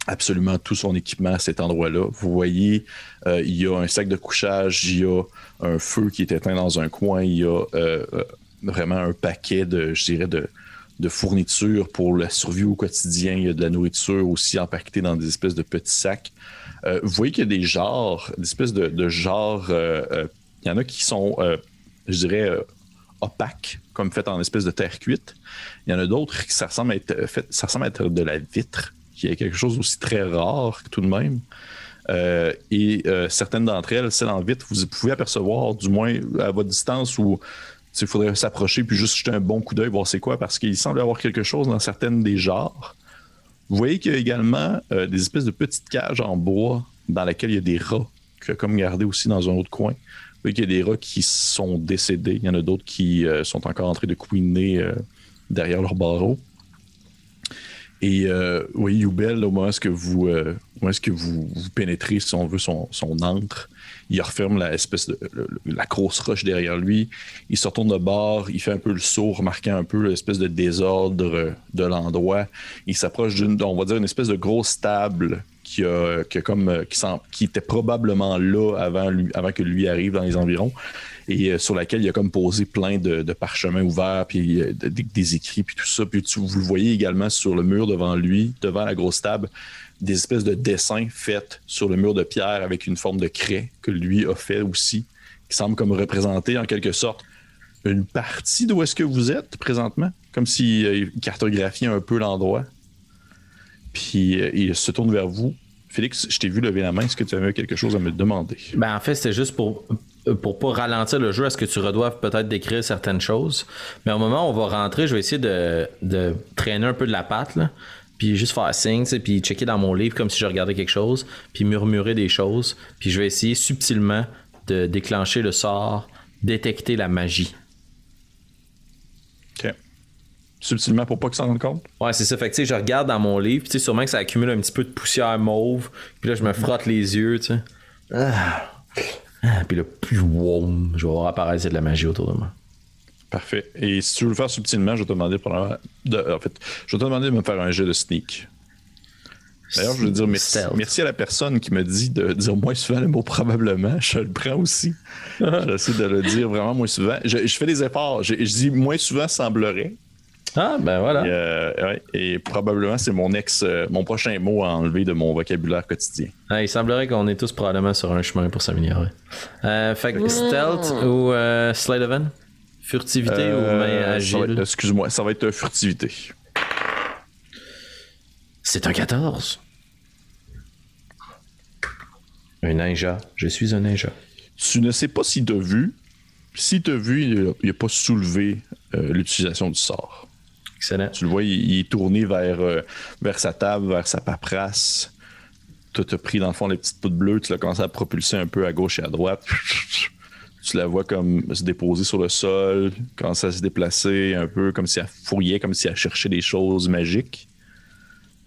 absolument tout son équipement à cet endroit-là. Vous voyez, euh, il y a un sac de couchage, il y a un feu qui est éteint dans un coin, il y a euh, euh, vraiment un paquet de, je dirais, de, de fournitures pour la survie au quotidien. Il y a de la nourriture aussi empaquetée dans des espèces de petits sacs. Euh, vous voyez qu'il y a des genres, des espèces de, genres. Euh, euh, il y en a qui sont, je dirais, opaques, comme fait en espèce de terre cuite. Il y en a d'autres qui ça ressemble, à être ça ressemble à être de la vitre, qui est quelque chose aussi très rare tout de même. et certaines d'entre elles, celles en vitre, vous pouvez apercevoir, du moins à votre distance, où il faudrait s'approcher puis juste jeter un bon coup d'œil, voir c'est quoi, parce qu'il semble y avoir quelque chose dans certaines des genres. Vous voyez qu'il y a également euh, des espèces de petites cages en bois dans lesquelles il y a des rats, comme gardés aussi dans un autre coin. Vous voyez qu'il y a des rats qui sont décédés. Il y en a d'autres qui euh, sont encore en train de couiner euh, derrière leurs barreaux. Et euh, oui, Youbel, au moment où, vous, euh, est-ce que vous, pénétrez, si on veut, son, antre, il referme la grosse roche derrière lui. Il se retourne de bord, il fait un peu le saut, remarquant un peu l'espèce de désordre de l'endroit. Il s'approche d'une, on va dire, une espèce de grosse table qui, a, comme, qui, qui, était probablement là avant que lui arrive dans les environs et euh, sur laquelle il a comme posé plein de, parchemins ouverts, puis euh, des écrits, puis tout ça. Puis vous le voyez également sur le mur devant lui, devant la grosse table, des espèces de dessins faits sur le mur de pierre avec une forme de craie que lui a fait aussi, qui semble comme représenter en quelque sorte une partie d'où est-ce que vous êtes présentement, comme s'il euh, cartographiait un peu l'endroit. Puis il se tourne vers vous. Félix, je t'ai vu lever la main. Est-ce que tu avais quelque chose à me demander? Ben, en fait, c'était juste pour pour pas ralentir le jeu, est-ce que tu redoives peut-être décrire certaines choses? Mais au moment où on va rentrer, je vais essayer de, traîner un peu de la patte, puis juste faire signe, puis checker dans mon livre comme si je regardais quelque chose, puis murmurer des choses, puis je vais essayer subtilement de déclencher le sort, détecter la magie. OK. Subtilement pour pas que ça rende compte? Ouais, c'est ça. Fait que je regarde dans mon livre, puis sûrement que ça accumule un petit peu de poussière mauve, puis là je me frotte les yeux, tu sais. Ah. Ah, puis le plus warm, je vais voir apparaître de la magie autour de moi. Parfait. Et si tu veux le faire subtilement, je vais te demander de, en fait, je vais te demander de me faire un jeu de sneak. D'ailleurs, je veux dire merci, merci, à la personne qui me dit de dire moins souvent le mot probablement. Je le prends aussi. J'essaie de le dire vraiment moins souvent. Je, fais des efforts. Je, je, dis moins souvent semblerait. Ah, ben voilà. Et, euh, probablement, c'est mon ex, euh, mon prochain mot à enlever de mon vocabulaire quotidien. Ah, il semblerait qu'on est tous probablement sur un chemin pour s'améliorer. Euh, fait que stealth ou slide of Furtivité ou main agile? Excuse-moi, ça va être furtivité. C'est un 14. Un ninja. Je suis un ninja. Tu ne sais pas si tu as vu. Si tu as vu, il n'a pas soulevé l'utilisation du sort. Tu le vois, il, est tourné vers, euh, vers sa table, vers sa paperasse. Tu as pris dans le fond les petites poutres bleues, tu l'as commencé à propulser un peu à gauche et à droite. Tu la vois comme se déposer sur le sol, commencer à se déplacer un peu comme si elle fouillait, comme si elle cherchait des choses magiques.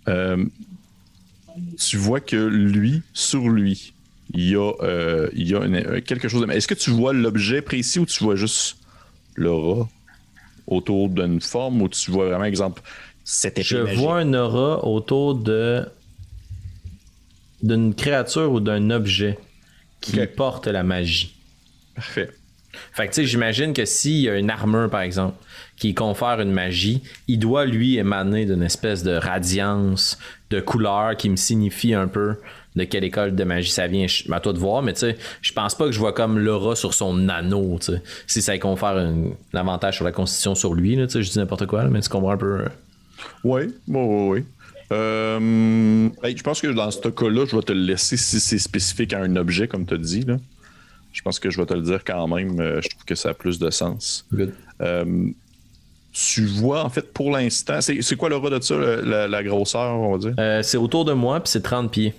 Euh, tu vois que lui, sur lui, il y a, euh, il y a quelque chose de. Est-ce que tu vois l'objet précis ou tu vois juste l'aura? Autour d'une forme où tu vois vraiment, exemple, cette Je vois un aura autour de d'une créature ou d'un objet qui porte la magie. Parfait. Fait que tu sais, j'imagine que s'il y a une armure, par exemple, qui confère une magie, il doit lui émaner d'une espèce de radiance, de couleur qui me signifie un peu de quelle école de magie ça vient. À toi de voir, mais tu sais, je pense pas que je vois comme l'aura sur son anneau, tu sais. Si ça confère un, avantage sur la constitution sur lui, tu sais, je dis n'importe quoi, mais tu comprends un peu. Oui, oui, oui, oui. Euh, je pense que dans ce cas-là, je vais te le laisser si c'est spécifique à un objet, comme tu as dit. Là. Je pense que je vais te le dire quand même. Euh, je trouve que ça a plus de sens. Euh, tu vois, en fait, pour l'instant, c'est quoi l'aura de ça, la, la, grosseur, on va dire? c'est autour de moi, puis c'est 30 pieds.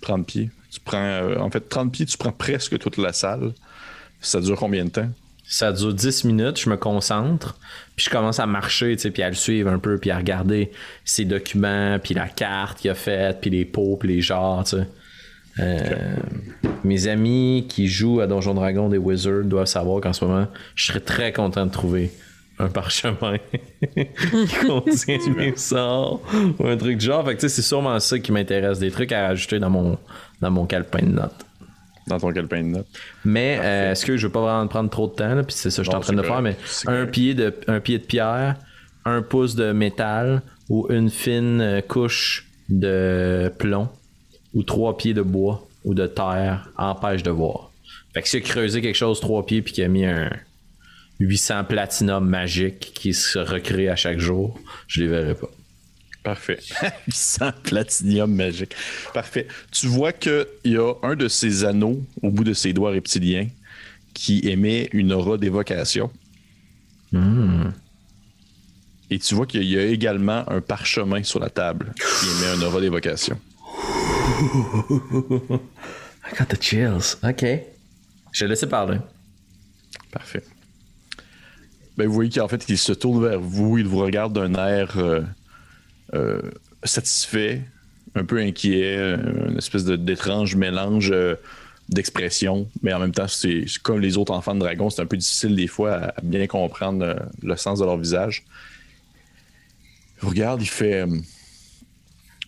30 pieds. Tu prends, euh, en fait, 30 pieds, tu prends presque toute la salle. Ça dure combien de temps? Ça dure 10 minutes, je me concentre, puis je commence à marcher, tu sais, puis à le suivre un peu, puis à regarder ses documents, puis la carte qu'il a faite, puis les pots, puis les genres, tu sais. Euh, mes amis qui jouent à Donjon Dragon des Wizards doivent savoir qu'en ce moment, je serais très content de trouver un parchemin qui contient mes sorts ou un truc du genre. Fait que c'est sûrement ça qui m'intéresse, des trucs à ajouter dans mon, dans mon calepin de notes. Dans ton calepin de notes. Mais euh, est-ce que je veux pas vraiment prendre trop de temps, puis c'est ça que je suis en train de faire, mais un pied de, un pied de pierre, un pouce de métal ou une fine euh, couche de plomb ou trois pieds de bois ou de terre empêche de voir. Fait que si tu creusé quelque chose trois pieds puis qu'il a mis un, 800 platinum magiques qui se recréent à chaque jour, je les verrai pas. Parfait. 800 platinium magique. Parfait. Tu vois qu'il y a un de ces anneaux au bout de ses doigts reptiliens qui émet une aura d'évocation. Hmm. Et tu vois qu'il y a également un parchemin sur la table qui émet une aura d'évocation. I got the chills. OK. Je vais laisser parler. Parfait. Ben, vous voyez qu'en fait, il se tourne vers vous, il vous regarde d'un air euh, satisfait, un peu inquiet, une espèce d'étrange mélange d'expression, mais en même temps, c'est comme les autres enfants de dragon, c'est un peu difficile des fois à, bien comprendre le sens de leur visage. Il regarde, il fait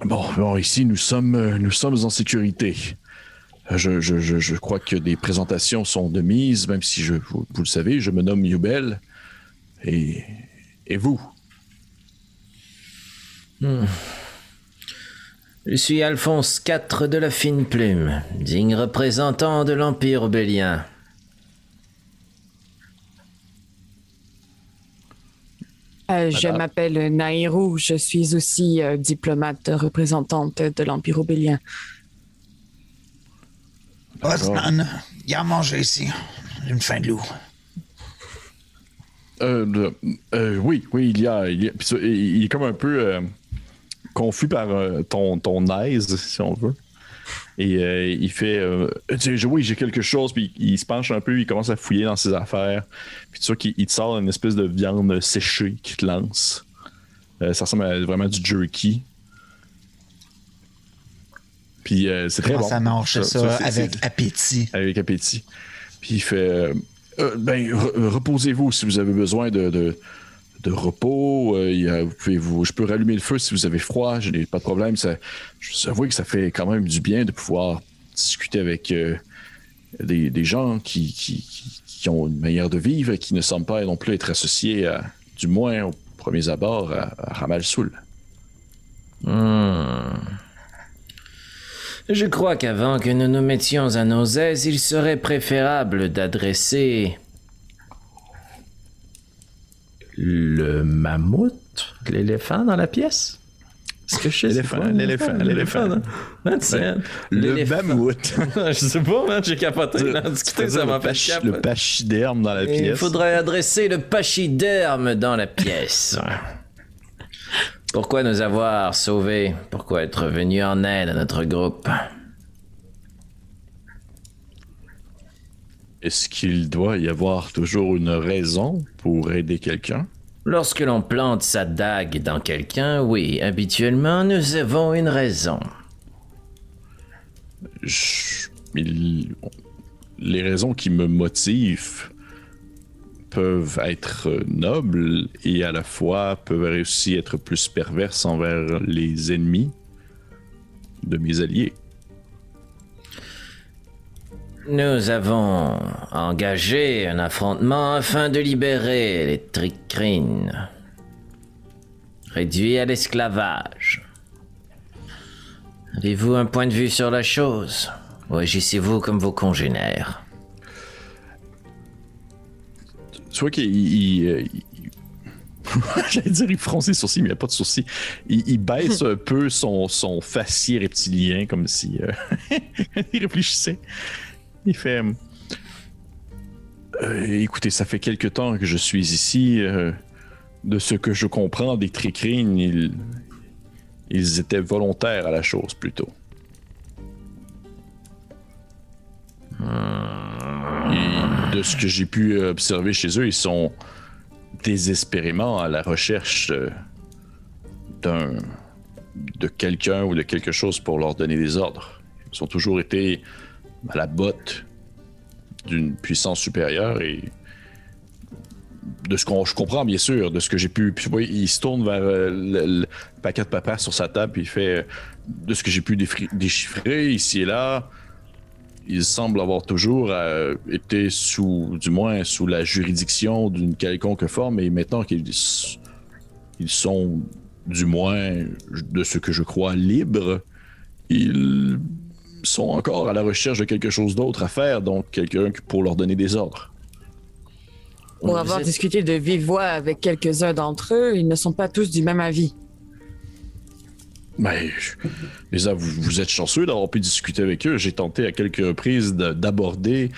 Bon, bon, ici, nous sommes, nous sommes en sécurité. Je, je, je, crois que des présentations sont de mise, même si je, vous, le savez, je me nomme Yubel. Et, et vous hmm. Je suis Alphonse IV de la Fine Plume, digne représentant de l'Empire obélien. Euh, je m'appelle Nairou, je suis aussi euh, diplomate représentante de l'Empire obélien. Osman, il y a à manger ici. Une faim de loup. Euh, oui, oui, il y a. Il, est comme un peu confus par ton, ton aise, si on veut. Et euh, il fait euh, Oui, j'ai quelque chose. Puis il, se penche un peu, il commence à fouiller dans ses affaires. Puis tu vois qu'il te sort une espèce de viande séchée qu'il te lance. Euh, ça ressemble à vraiment du jerky. Puis c'est très bon. Ça mange ça, avec appétit. Avec appétit. Puis il fait Ben, reposez-vous si vous avez besoin de de repos. Euh, vous je peux rallumer le feu si vous avez froid, je n'ai pas de problème. Je vous que ça fait quand même du bien de pouvoir discuter avec euh, des, gens qui, qui, ont une manière de vivre et qui ne semblent pas non plus être associés, du moins au premier abord, à, Ramal Soul. Hmm. Je crois qu'avant que nous nous mettions à nos aises, il serait préférable d'adresser le mammouth, l'éléphant dans la pièce? Est-ce que je sais L'éléphant, l'éléphant, l'éléphant. Le mammouth. je sais pas, man, j'ai capoté. discuter, ça m'a fait Le pachyderme dans la pièce. Il faudrait adresser le pachyderme dans la pièce. Pourquoi nous avoir sauvés? Pourquoi être venu en aide à notre groupe? Est-ce qu'il doit y avoir toujours une raison pour aider quelqu'un? Lorsque l'on plante sa dague dans quelqu'un, oui, habituellement nous avons une raison. Les raisons qui me motivent peuvent être nobles et à la fois peuvent aussi être plus perverses envers les ennemis de mes alliés. Nous avons engagé un affrontement afin de libérer les tricrines, réduits à l'esclavage. Avez-vous un point de vue sur la chose? Ou agissez-vous comme vos congénères Tu vois qu'il. Euh, j'allais dire, il fronce les sourcils, mais il n'y a pas de sourcils. Il, baisse un peu son, son faciès reptilien, comme si euh, il réfléchissait. Il fait. Euh, écoutez, ça fait quelque temps que je suis ici. De ce que je comprends des tricrines, ils, ils étaient volontaires à la chose plutôt. De ce que j'ai pu observer chez eux, ils sont désespérément à la recherche euh, d'un de quelqu'un ou de quelque chose pour leur donner des ordres. Ils ont toujours été à la botte d'une puissance supérieure et de ce qu'on je comprends bien sûr, de ce que j'ai pu. Puis il se tourne vers euh, le, paquet de papa sur sa table puis il fait euh, de ce que j'ai pu déchiffrer ici et là. Il semble avoir toujours euh, été sous, du moins sous la juridiction d'une quelconque forme, et maintenant qu'ils ils sont, du moins, de ce que je crois, libres, ils sont encore à la recherche de quelque chose d'autre à faire, donc quelqu'un pour leur donner des ordres. Pour avoir discuté de vive voix avec quelques-uns d'entre eux, ils ne sont pas tous du même avis. Mais, mais vous, vous, êtes chanceux d'avoir pu discuter avec eux. J'ai tenté à quelques reprises d'aborder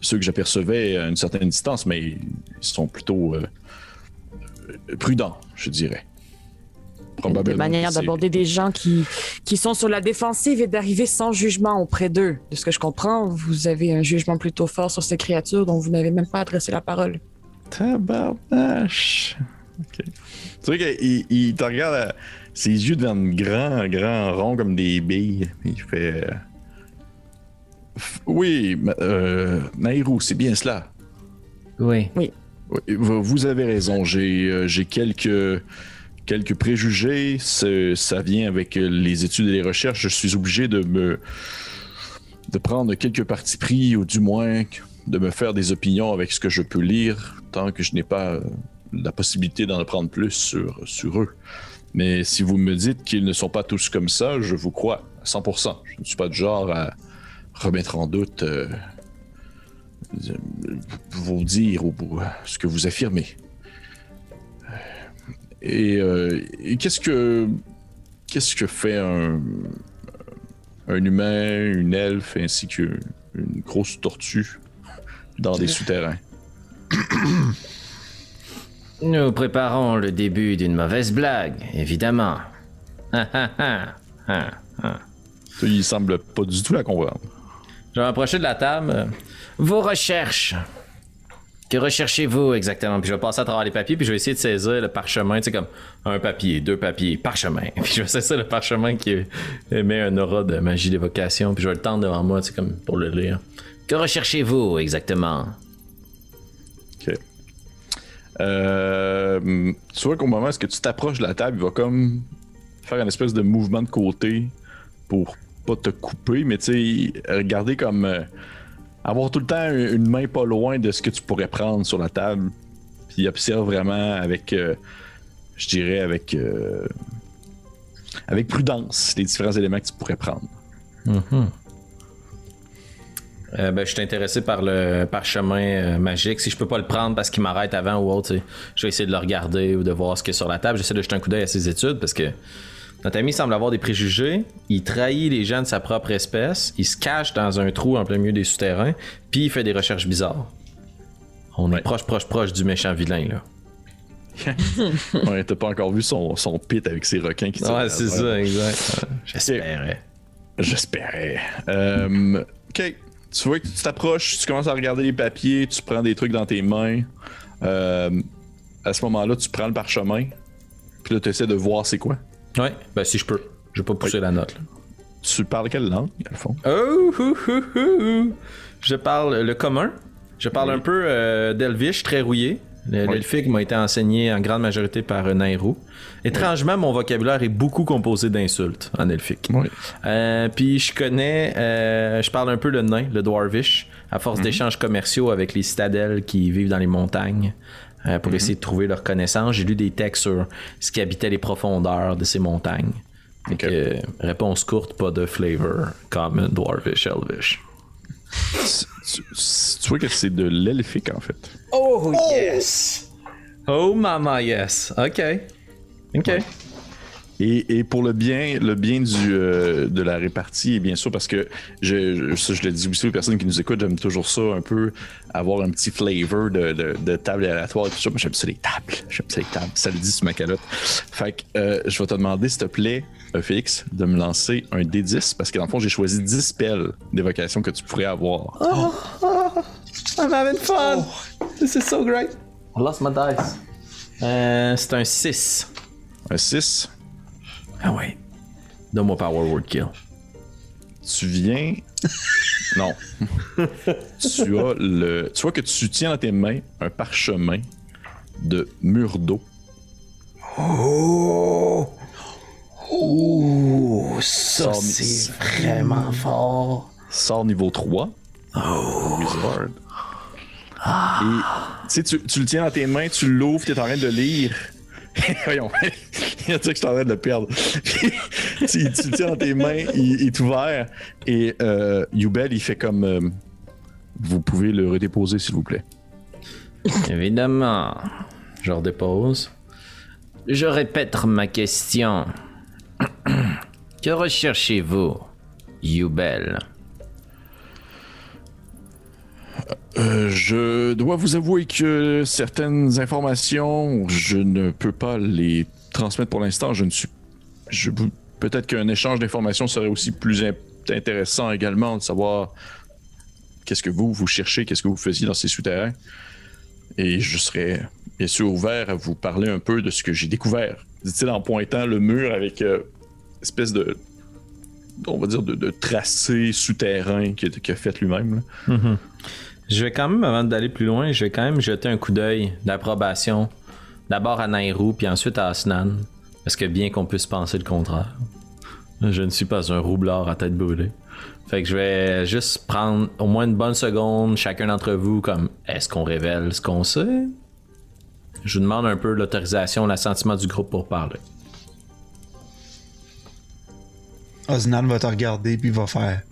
ceux que j'apercevais à une certaine distance, mais ils sont plutôt euh, prudents, je dirais de manière d'aborder des gens qui, qui sont sur la défensive et d'arriver sans jugement auprès d'eux. De ce que je comprends, vous avez un jugement plutôt fort sur ces créatures dont vous n'avez même pas adressé la parole. Tabarnache. Ok. Tu sais qu'il il te regarde, ses yeux deviennent grands, grands, ronds comme des billes. Il fait. Euh, oui, euh, Nairou, c'est bien cela. Oui. Oui. Vous avez raison. J'ai euh, quelques, quelques préjugés. Ça vient avec les études et les recherches. Je suis obligé de me de prendre quelques partis pris ou du moins de me faire des opinions avec ce que je peux lire tant que je n'ai pas la possibilité d'en apprendre plus sur, sur eux. Mais si vous me dites qu'ils ne sont pas tous comme ça, je vous crois à 100%. Je ne suis pas du genre à remettre en doute euh, vos dires ou ce que vous affirmez. Et, euh, qu'est-ce que qu'est-ce que fait un, un humain, une elfe ainsi qu'une grosse tortue dans des souterrains? Nous préparons le début d'une mauvaise blague, évidemment. Il semble pas du tout la comprendre. Je vais m'approcher de la table. Vos recherches. Que recherchez-vous exactement? Puis je vais passer à travers les papiers, puis je vais essayer de saisir le parchemin, tu sais, comme un papier, deux papiers, parchemin. Puis je vais saisir le parchemin qui émet un aura de magie d'évocation, puis je vais le tendre devant moi, tu comme pour le lire. Que recherchez-vous exactement? Euh, tu vois qu'au moment où tu t'approches de la table, il va comme faire une espèce de mouvement de côté pour pas te couper, mais tu sais, regarder comme. Euh, avoir tout le temps une main pas loin de ce que tu pourrais prendre sur la table. Puis observe vraiment avec. Euh, je dirais avec. avec prudence les différents éléments que tu pourrais prendre. Mm-hmm. Euh, ben, je suis intéressé par le parchemin euh, magique. Si je peux pas le prendre parce qu'il m'arrête avant ou autre, je vais essayer de le regarder ou de voir ce qu'il y a sur la table. J'essaie de jeter un coup d'œil à ses études parce que notre ami semble avoir des préjugés. Il trahit les gens de sa propre espèce. Il se cache dans un trou en plein milieu des souterrains. Puis il fait des recherches bizarres. On est proche, proche, proche du méchant vilain, là. ouais, t'as pas encore vu son, son pit avec ses requins qui Ouais, c'est ça, exact. J'espérais. J'espérais. Euh, ok tu vois que tu t'approches, tu commences à regarder les papiers, tu prends des trucs dans tes mains. Euh, à ce moment-là, tu prends le parchemin, puis là, tu essaies de voir c'est quoi. Ouais, ben si je peux. Je vais pas pousser la note. Là. Tu parles quelle langue, à fond? Oh, Je parle le commun. Je parle un peu euh, d'Elvish, très rouillé. L'elfique m'a été enseigné en grande majorité par euh, Nairo. Étrangement, mon vocabulaire est beaucoup composé d'insultes en elfique. Euh, puis je connais, euh, je parle un peu le nain, le dwarvish, à force mhm. d'échanges commerciaux avec les citadelles qui vivent dans les montagnes. pour mhm. essayer de trouver leur connaissance. J'ai lu des textes sur ce qui habitait les profondeurs de ces montagnes. réponse courte, pas de flavor. Common, dwarvish, elvish tu, vois que c'est de l'elfique en fait. Oh, yes! Oh mama yes. Ok. Ok. Et, pour le bien, le bien du, euh, de la répartie, et bien sûr, parce que je, ça, je le dis aussi aux personnes qui nous écoutent, j'aime toujours ça un peu, avoir un petit flavor de, de, table aléatoire et tout ça. Moi, j'aime ça les tables. J'aime ça les tables. Ça le dit sur ma calotte. Fait que euh, je vais te demander, s'il te plaît, Félix, de me lancer un D10 parce que dans le fond, j'ai choisi 10 spells d'évocation que tu pourrais avoir. Oh, oh, I'm having fun. Oh. This is so great. I lost my dice. c'est un 6. Un 6? Ah ouais. Donne-moi Power Word Kill. Tu viens. non. tu as le. Tu vois que tu tiens dans tes mains un parchemin de mur d'eau. Oh! Oh! Ça, c'est vraiment fort. Sort niveau 3. Oh! Wizard. Ah. Et tu, tu le tiens dans tes mains, tu l'ouvres, tu es en train de lire. Voyons, il a dit que je suis en train de le perdre. tu, le tiens dans tes mains, il, est ouvert et euh, Yubel, il fait comme euh, Vous pouvez le redéposer, s'il vous plaît. Évidemment. Je redépose. Je répète ma question. que recherchez-vous, Yubel? Euh, je dois vous avouer que certaines informations, je ne peux pas les transmettre pour l'instant. Je ne suis. Peut-être qu'un échange d'informations serait aussi plus intéressant également de savoir qu'est-ce que vous, vous cherchez, qu'est-ce que vous faisiez dans ces souterrains. Et je serais bien sûr ouvert à vous parler un peu de ce que j'ai découvert dit-il en pointant le mur avec euh, espèce de, on va dire, de, tracé souterrain qu'il a fait lui-même. Mhm. Je vais quand même, avant d'aller plus loin, je vais quand même jeter un coup d'œil d'approbation. D'abord à Nairou, puis ensuite à Asnan. Parce que bien qu'on puisse penser le contraire, je ne suis pas un roublard à tête brûlée. Fait que je vais juste prendre au moins une bonne seconde, chacun d'entre vous, comme est-ce qu'on révèle ce qu'on sait? Je vous demande un peu l'autorisation, l'assentiment du groupe pour parler. Osnan va te regarder puis va faire.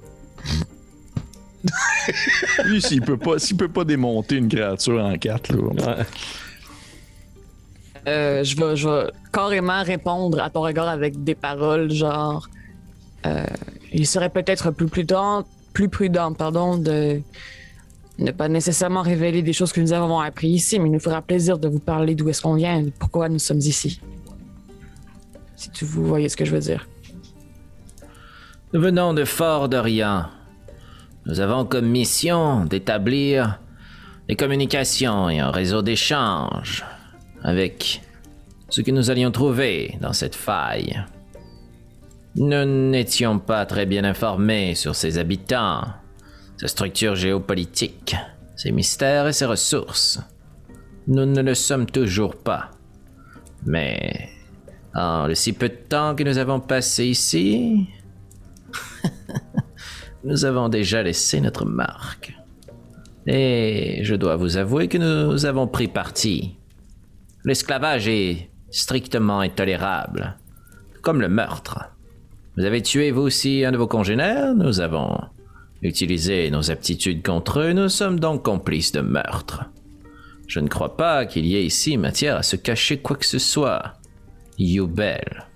Lui, s'il peut pas, s'il peut pas démonter une créature en quatre, là. Euh, je, vais, je vais carrément répondre à ton regard avec des paroles genre. Euh, il serait peut-être plus prudent, plus prudent, pardon, de ne pas nécessairement révéler des choses que nous avons appris ici, mais il nous fera plaisir de vous parler d'où est-ce qu'on vient et pourquoi nous sommes ici. Si tu vous voyez ce que je veux dire. Nous venons de Fort Dorian. Nous avons comme mission d'établir des communications et un réseau d'échange avec ce que nous allions trouver dans cette faille. Nous n'étions pas très bien informés sur ses habitants, sa structure géopolitique, ses mystères et ses ressources. Nous ne le sommes toujours pas. Mais en le si peu de temps que nous avons passé ici, nous avons déjà laissé notre marque. Et je dois vous avouer que nous avons pris parti. L'esclavage est strictement intolérable, comme le meurtre. Vous avez tué vous aussi un de vos congénères, nous avons utilisé nos aptitudes contre eux, nous sommes donc complices de meurtre. Je ne crois pas qu'il y ait ici matière à se cacher quoi que ce soit. Youbel.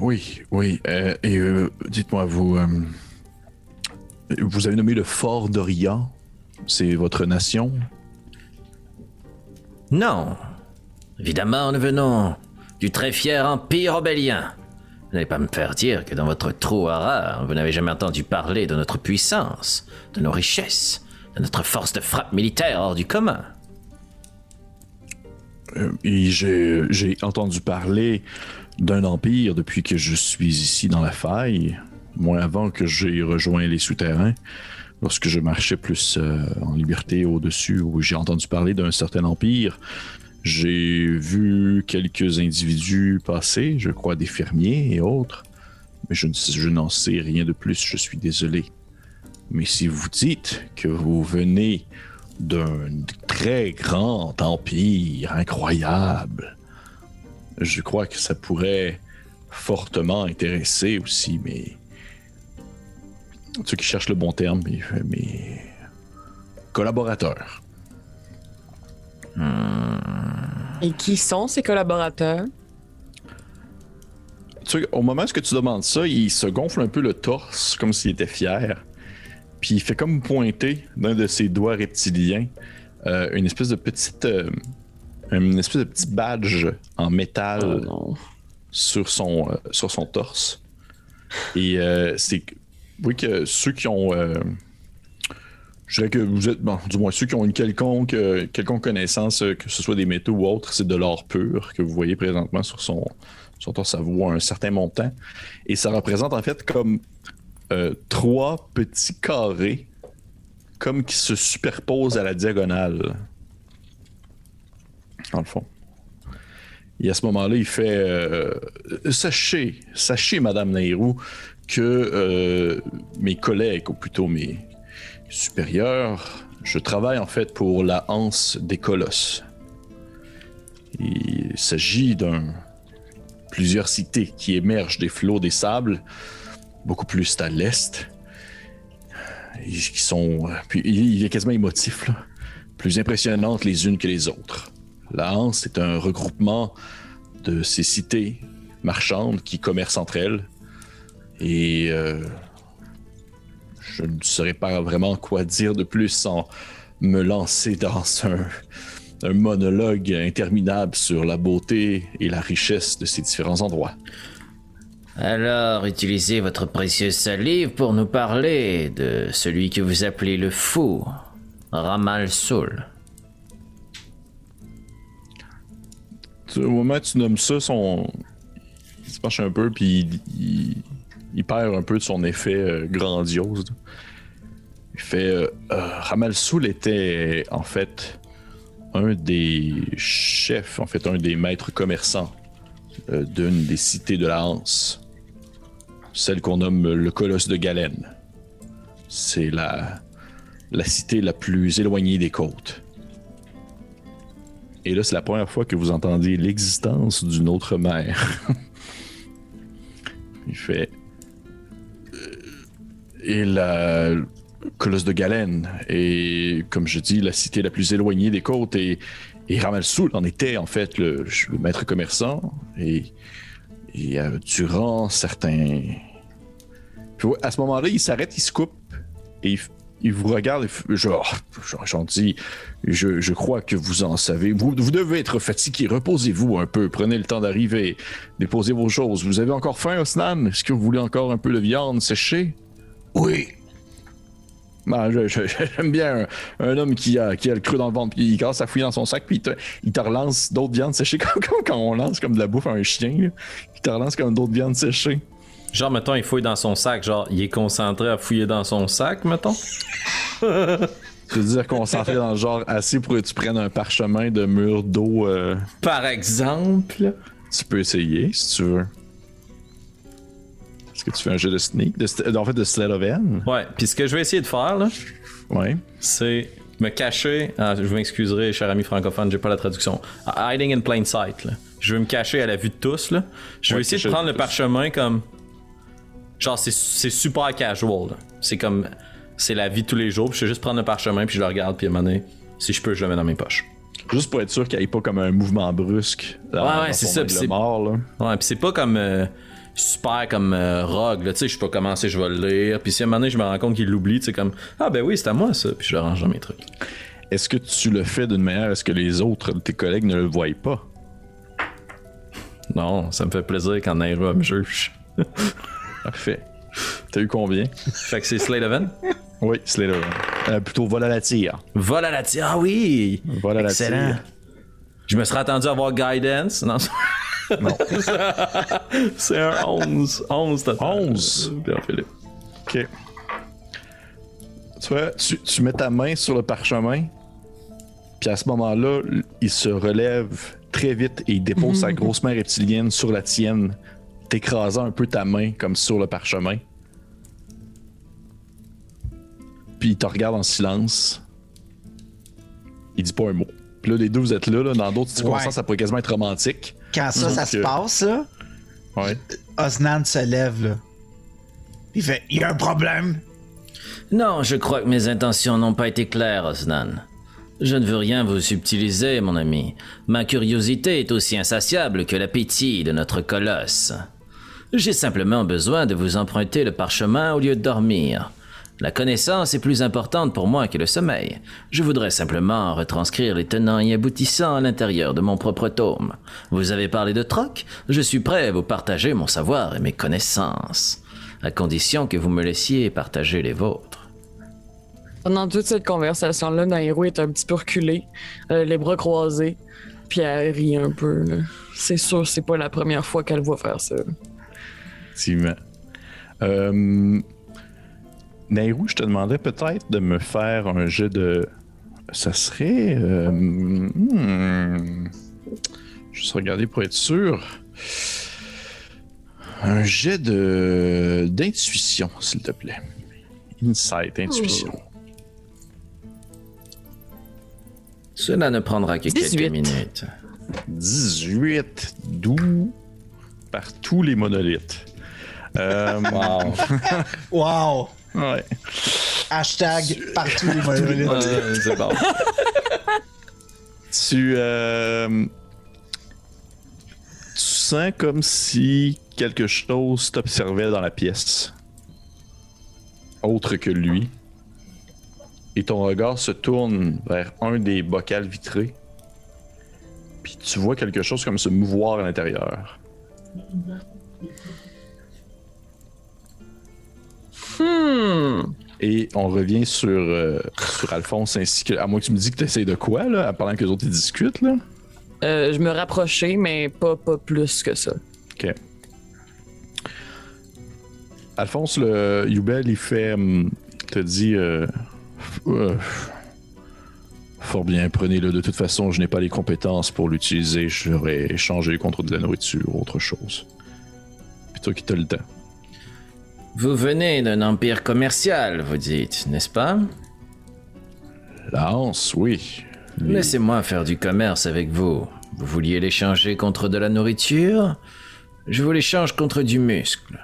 Oui, oui. Euh, et euh, dites-moi, vous, vous avez nommé le Fort d'Orient. C'est votre nation? Non, Évidemment, nous venons du très fier empire obélien. Vous n'allez pas me faire dire que dans votre trou rare, vous n'avez jamais entendu parler de notre puissance, de nos richesses, de notre force de frappe militaire hors du commun. Euh, j'ai entendu parler d'un empire depuis que je suis ici dans la faille, moins avant que j'ai rejoint les souterrains. Lorsque je marchais plus euh, en liberté au-dessus, où j'ai entendu parler d'un certain empire j'ai vu quelques individus passer, je crois des fermiers et autres, mais je n'en sais rien de plus, je suis désolé. Mais si vous dites que vous venez d'un très grand empire incroyable, je crois que ça pourrait fortement intéresser aussi mes... ceux qui cherchent le bon terme, mes collaborateurs. Et qui sont ces collaborateurs? au moment où tu demandes ça, il se gonfle un peu le torse, comme s'il était fier. Puis il fait comme pointer d'un de ses doigts reptiliens euh, une espèce de petite. Euh, une espèce de petit badge en métal oh sur, son, euh, sur son torse. Et c'est. Oui, que ceux qui ont je dirais que vous êtes, bon, du moins ceux qui ont une quelconque, euh, quelconque connaissance, euh, que ce soit des métaux ou autres, c'est de l'or pur que vous voyez présentement sur son, sur ton un certain montant. Et ça représente en fait comme euh, trois petits carrés, comme qui se superposent à la diagonale. Dans le fond. Et à ce moment-là, il fait Sachez, sachez, Madame Nairou, que mes collègues, ou plutôt mes, supérieur, je travaille en fait pour la Hanse des Colosses. Il s'agit d'un plusieurs cités qui émergent des flots des sables, beaucoup plus à l'est, qui sont, puis il est quasiment émotif, plus impressionnantes les unes que les autres. La Hanse est un regroupement de ces cités marchandes qui commercent entre elles et euh, je ne saurais pas vraiment quoi dire de plus sans me lancer dans un, monologue interminable sur la beauté et la richesse de ces différents endroits. Alors, utilisez votre précieuse salive pour nous parler de celui que vous appelez le fou, Ramal Soul. Au moment où tu nommes ça, son... il se penche un peu, puis il, perd un peu de son effet euh, grandiose. Il fait euh, Soul était en fait un des chefs, en fait un des maîtres commerçants d'une des cités de la Hanse, celle qu'on nomme le Colosse de Galène. C'est la, la cité la plus éloignée des côtes. Et là, c'est la première fois que vous entendez l'existence d'une autre mère. Il fait. Euh, et la colosse de Galène est, comme je dis, la cité la plus éloignée des côtes. Et, et Ramalsoul en était, en fait, le, maître commerçant. Et, euh, durant certains. à ce moment-là, il s'arrête, il se coupe. Et il, il vous regarde et genre, j'en dis, je, je, crois que vous en savez. Vous, vous devez être fatigué. Reposez-vous un peu. Prenez le temps d'arriver. Déposez vos choses. Vous avez encore faim, Osnan? Est-ce que vous voulez encore un peu de viande séchée? Oui. Ben, J'aime bien un, homme qui a, qui a le creux dans le ventre, puis il commence à fouiller dans son sac, puis il te, relance d'autres viandes séchées, comme, quand on lance comme de la bouffe à un chien. Il te relance comme d'autres viandes séchées. Genre, mettons, il fouille dans son sac. Genre, il est concentré à fouiller dans son sac, mettons? Tu veux dire concentré dans le genre assez pour que tu prennes un parchemin de mur d'eau. Euh, Par exemple? Tu peux essayer si tu veux. Est-ce que tu fais un jeu de sneak de, En fait, de sled of Ouais, puis ce que je vais essayer de faire, là. Ouais. C'est me cacher. Ah, je m'excuserai, cher ami francophone, j'ai pas la traduction. Hiding in plain sight, là. Je vais me cacher à la vue de tous, là. Je vais essayer de prendre le parchemin comme Genre, c'est super casual. C'est comme. C'est la vie de tous les jours. Puis je vais juste prendre le parchemin, puis je le regarde, puis à un moment donné, si je peux, je le mets dans mes poches. Juste pour être sûr qu'il n'y ait pas comme un mouvement brusque. ouais, ouais, c'est ça. c'est mort, là. Ouais, puis c'est pas comme. Euh, super comme euh, rogue, là, tu sais, je peux commencer, je vais le lire, puis si à un moment donné, je me rends compte qu'il l'oublie, tu sais, comme, ah ben oui, c'est à moi ça, puis je le range dans mes trucs. Est-ce que tu le fais d'une manière à ce que les autres, tes collègues, ne le voient pas? Non, ça me fait plaisir quand Naira me juge. Parfait. T'as eu combien? Fait que c'est Slade? Oui, Slade. Euh, plutôt vol à la tire. Vol à la tire, ah oui! Vol à la tire. Je me serais attendu à avoir Guidance. Non. non. c'est un 11. 11 total. 11? Bien, Philippe. Ok. Tu vois, tu, tu mets ta main sur le parchemin, puis à ce moment-là, il se relève très vite et il dépose sa grosse main reptilienne sur la tienne t'écrasant un peu ta main comme sur le parchemin. Puis il te regarde en silence. Il dit pas un mot. Puis là, les deux, vous êtes là, dans d'autres circonstances, ça pourrait quasiment être romantique. Quand ça, ça se passe, là, ouais. Osnan se lève, là. Il fait Il y a un problème. Non, je crois que mes intentions n'ont pas été claires, Osnan. Je ne veux rien vous subtiliser, mon ami. Ma curiosité est aussi insatiable que l'appétit de notre colosse. J'ai simplement besoin de vous emprunter le parchemin au lieu de dormir. La connaissance est plus importante pour moi que le sommeil. Je voudrais simplement retranscrire les tenants et aboutissants à l'intérieur de mon propre tome. Vous avez parlé de troc Je suis prêt à vous partager mon savoir et mes connaissances, à condition que vous me laissiez partager les vôtres. Pendant toute cette conversation-là, Nairo est un petit peu reculé, euh, les bras croisés, puis elle rit un peu. C'est sûr, c'est pas la première fois qu'elle voit faire ça effectivement. Euh, Nairou, je te demandais peut-être de me faire un jeu de. Ça serait. Euh, hmm, juste regarder pour être sûr. Un jet de d'intuition, s'il te plaît. Insight, intuition. Cela ne prendra que quelques minutes. 18 doux par tous les monolithes. Euh, wow. wow. Ouais. Hashtag partout les c'est bon. tu, euh, tu sens comme si quelque chose t'observait dans la pièce. Autre que lui. Et ton regard se tourne vers un des bocals vitrés. Puis tu vois quelque chose comme se mouvoir à l'intérieur. Hmm. Et on revient sur, euh, sur Alphonse ainsi que. À moins que tu me dis que tu essayes de quoi, là, pendant que les autres ils discutent, là? je me rapprochais, mais pas, pas plus que ça. OK. Alphonse, le Yubel, il fait. Hum, te dit. Fort bien, prenez-le. De toute façon, je n'ai pas les compétences pour l'utiliser. J'aurais échangé contre de la nourriture ou autre chose. Puis toi qui t'as le temps. Vous venez d'un empire commercial, vous dites, n'est-ce pas? La Hanse, oui. Laissez-moi faire du commerce avec vous. Vous vouliez l'échanger contre de la nourriture? Je vous l'échange contre du muscle.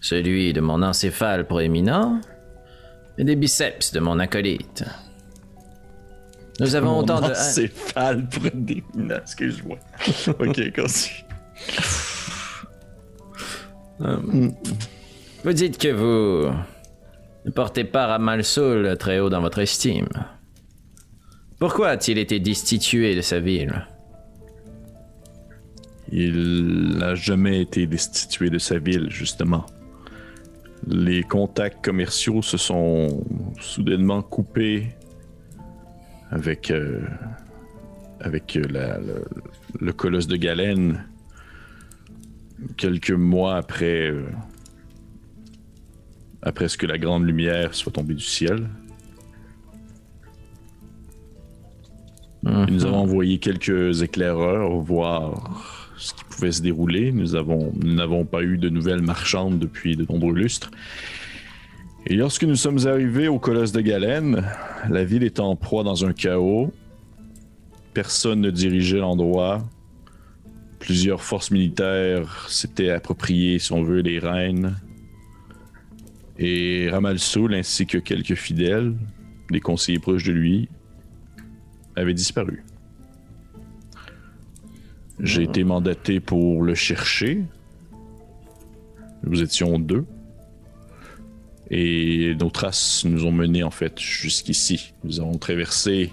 Celui de mon encéphale proéminent et des biceps de mon acolyte. Nous avons autant de. Encéphale proéminent, excuse-moi. ok, continue. Vous dites que vous ne portez pas Ramalsoul très haut dans votre estime. Pourquoi a-t-il été destitué de sa ville? Il n'a jamais été destitué de sa ville, justement. Les contacts commerciaux se sont soudainement coupés avec, euh, avec le, colosse de Galène quelques mois après, euh, après ce que la grande lumière soit tombée du ciel. Nous avons envoyé quelques éclaireurs voir ce qui pouvait se dérouler. Nous avons, nous n'avons pas eu de nouvelles marchandes depuis de nombreux lustres. Et lorsque nous sommes arrivés au colosse de Galène, la ville est en proie dans un chaos. Personne ne dirigeait l'endroit. Plusieurs forces militaires s'étaient appropriées, si on veut, les reines. Et Ramalsoul ainsi que quelques fidèles, des conseillers proches de lui, avait disparu. J'ai été mandaté pour le chercher. Nous étions deux. Et nos traces nous ont menés en fait jusqu'ici. Nous avons traversé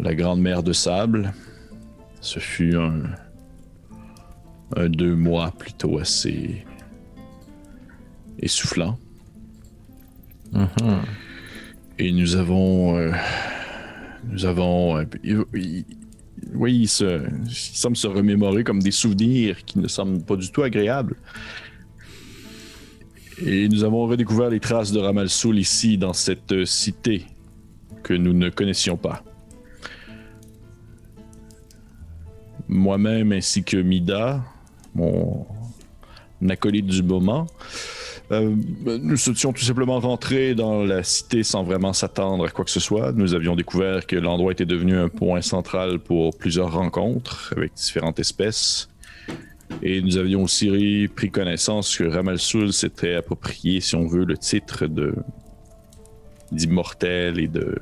la grande mer de sable. Ce fut un, deux mois plutôt assez essoufflant. Et nous avons euh, nous avons. Euh, oui, il, semble se remémorer comme des souvenirs qui ne semblent pas du tout agréables. Et nous avons redécouvert les traces de Ramalsoul ici, dans cette cité que nous ne connaissions pas. Moi-même ainsi que Mida, mon acolyte du moment, euh, nous étions tout simplement rentrés dans la cité sans vraiment s'attendre à quoi que ce soit. Nous avions découvert que l'endroit était devenu un point central pour plusieurs rencontres avec différentes espèces. Et nous avions aussi pris connaissance que Ramalsoul s'était approprié, si on veut, le titre d'immortel et de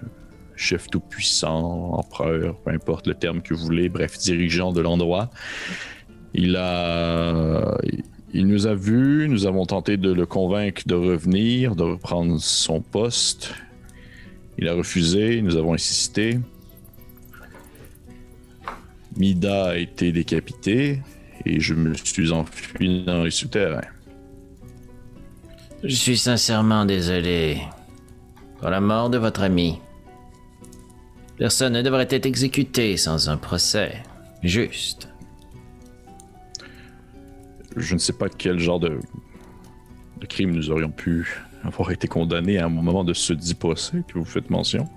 chef tout-puissant, empereur, peu importe le terme que vous voulez, bref, dirigeant de l'endroit. Il a, il nous a vus, nous avons tenté de le convaincre de revenir, de reprendre son poste. Il a refusé, nous avons insisté. Mida a été décapité et je me suis enfui dans les souterrains. Je suis sincèrement désolé pour la mort de votre ami. Personne ne devrait être exécuté sans un procès juste je ne sais pas quel genre de, crime nous aurions pu avoir été condamnés à un moment de ce dit procès que vous faites mention.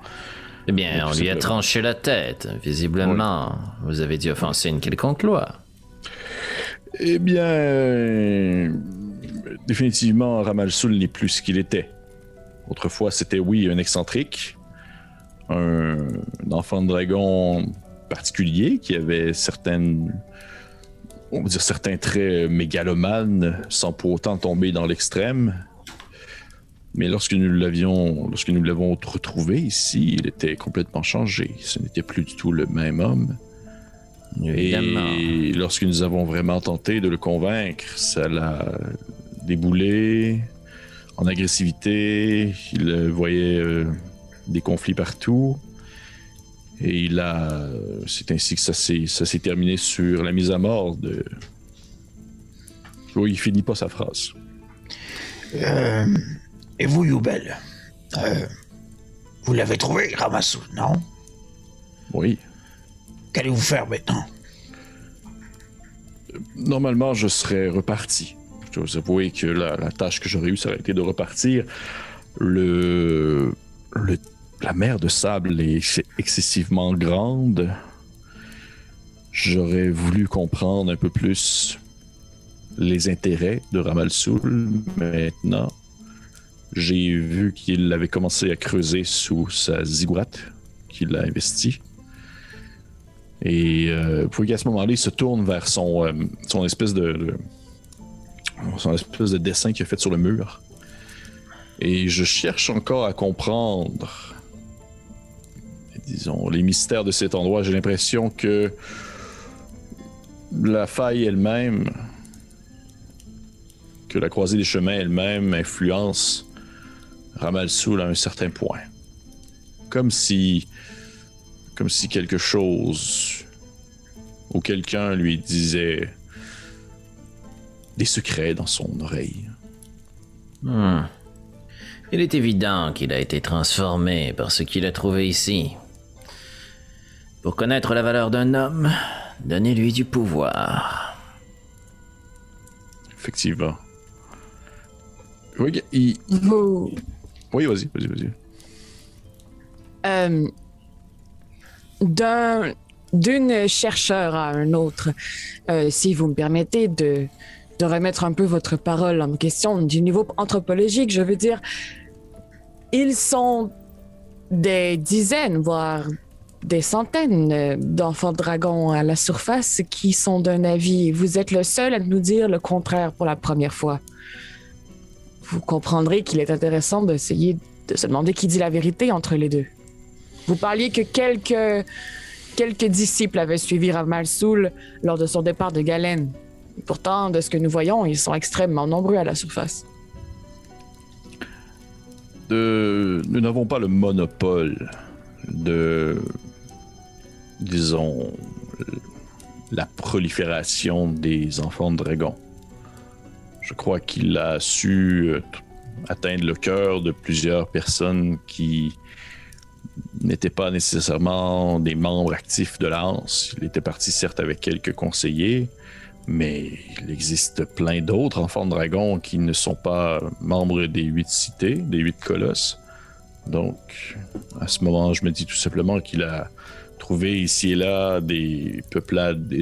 Eh bien, on lui a tranché la tête. Visiblement, vous avez dû offenser une quelconque loi. Eh bien, définitivement, Ramalsoul n'est plus ce qu'il était. Autrefois, c'était oui, un excentrique, un enfant de dragon particulier qui avait certaines on va dire, certains traits mégalomanes sans pour autant tomber dans l'extrême. Mais lorsque nous l'avions, lorsque nous l'avons retrouvé ici, il était complètement changé. Ce n'était plus du tout le même homme. Et lorsque nous avons vraiment tenté de le convaincre, ça l'a déboulé en agressivité. Il voyait euh, des conflits partout. Et il a. C'est ainsi que ça s'est terminé sur la mise à mort de. Oui, il finit pas sa phrase. Euh, et vous, Youbel euh, Vous l'avez trouvé, Ramassou, non? Oui. Qu'allez-vous faire maintenant? Normalement, je serais reparti. Je dois vous avouer que la, tâche que j'aurais eue, ça aurait été de repartir. Le, la mer de sable est excessivement grande. J'aurais voulu comprendre un peu plus les intérêts de Ramalsoul. Maintenant, j'ai vu qu'il avait commencé à creuser sous sa ziggourate qu'il a investi. Et euh, vous qu'à ce moment-là, il se tourne vers son, euh, son espèce de, son espèce de dessin qu'il a fait sur le mur. Et je cherche encore à comprendre, disons, les mystères de cet endroit. J'ai l'impression que la faille elle-même, que la croisée des chemins elle-même influence Ramalsoul à un certain point. Comme si. Comme si quelque chose. ou quelqu'un lui disait. des secrets dans son oreille. Hmm. Il est évident qu'il a été transformé par ce qu'il a trouvé ici. Pour connaître la valeur d'un homme, donnez-lui du pouvoir. Effectivement. Oui, il... Oui, vas-y, vas-y, vas-y. Euh, d'un, d'une chercheur à un autre, euh, si vous me permettez de, de remettre un peu votre parole en question du niveau anthropologique, je veux dire, ils sont des dizaines, voire des centaines d'enfants dragons à la surface qui sont d'un avis. Vous êtes le seul à nous dire le contraire pour la première fois vous comprendrez qu'il est intéressant d'essayer de se demander qui dit la vérité entre les deux. Vous parliez que quelques, quelques disciples avaient suivi Rav Soul lors de son départ de Galen. Pourtant, de ce que nous voyons, ils sont extrêmement nombreux à la surface. De... Nous n'avons pas le monopole de, disons, la prolifération des enfants de dragons. Je crois qu'il a su euh, atteindre le cœur de plusieurs personnes qui n'étaient pas nécessairement des membres actifs de l'ANS. Il était parti certes avec quelques conseillers, mais il existe plein d'autres enfants de dragons qui ne sont pas membres des huit cités, des huit colosses. Donc, à ce moment, je me dis tout simplement qu'il a trouvé ici et là des peuplades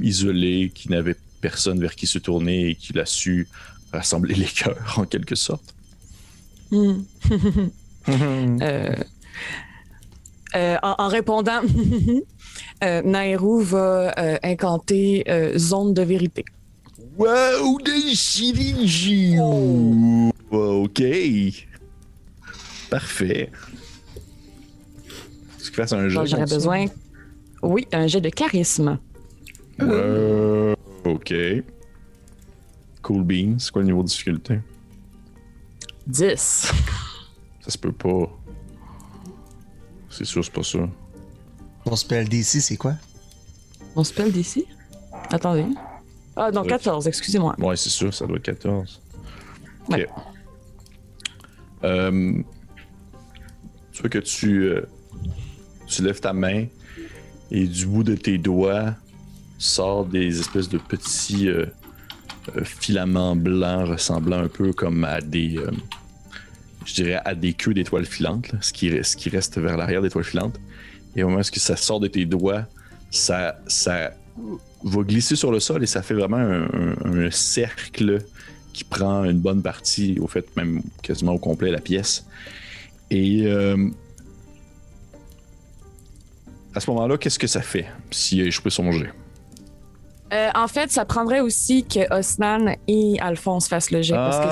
isolées qui n'avaient personne vers qui se tourner et qu'il a su rassembler les cœurs en quelque sorte. Hmm. Euh, euh, en, répondant, euh, Nairou va incanter zone de vérité. Wow, des oh. Ok. Parfait. Que un jet? J'aurais besoin. Oui, un jet de charisme. Ok. Cool beans. C'est quoi le niveau de difficulté? 10. Ça se peut pas. C'est sûr, c'est pas ça. Mon spell DC, c'est quoi? Mon spell DC? Attendez. Ah non, 14, excusez-moi. Ouais, c'est sûr, ça doit être 14. Ok. Euh, tu vois que tu, euh, tu lèves ta main et du bout de tes doigts, sort des espèces de petits euh, euh, filaments blancs ressemblant un peu comme à des, euh, je dirais, à des queues d'étoiles filantes, ce, qui, ce qui reste vers l'arrière d'étoiles filantes. Et au moment où ça sort de tes doigts, ça, ça va glisser sur le sol et ça fait vraiment un, cercle qui prend une bonne partie, au fait même quasiment au complet la pièce. Et à ce moment-là, qu'est-ce que ça fait si je peux songer? Euh, en fait, ça prendrait aussi que Osnan et Alphonse fassent le jet parce que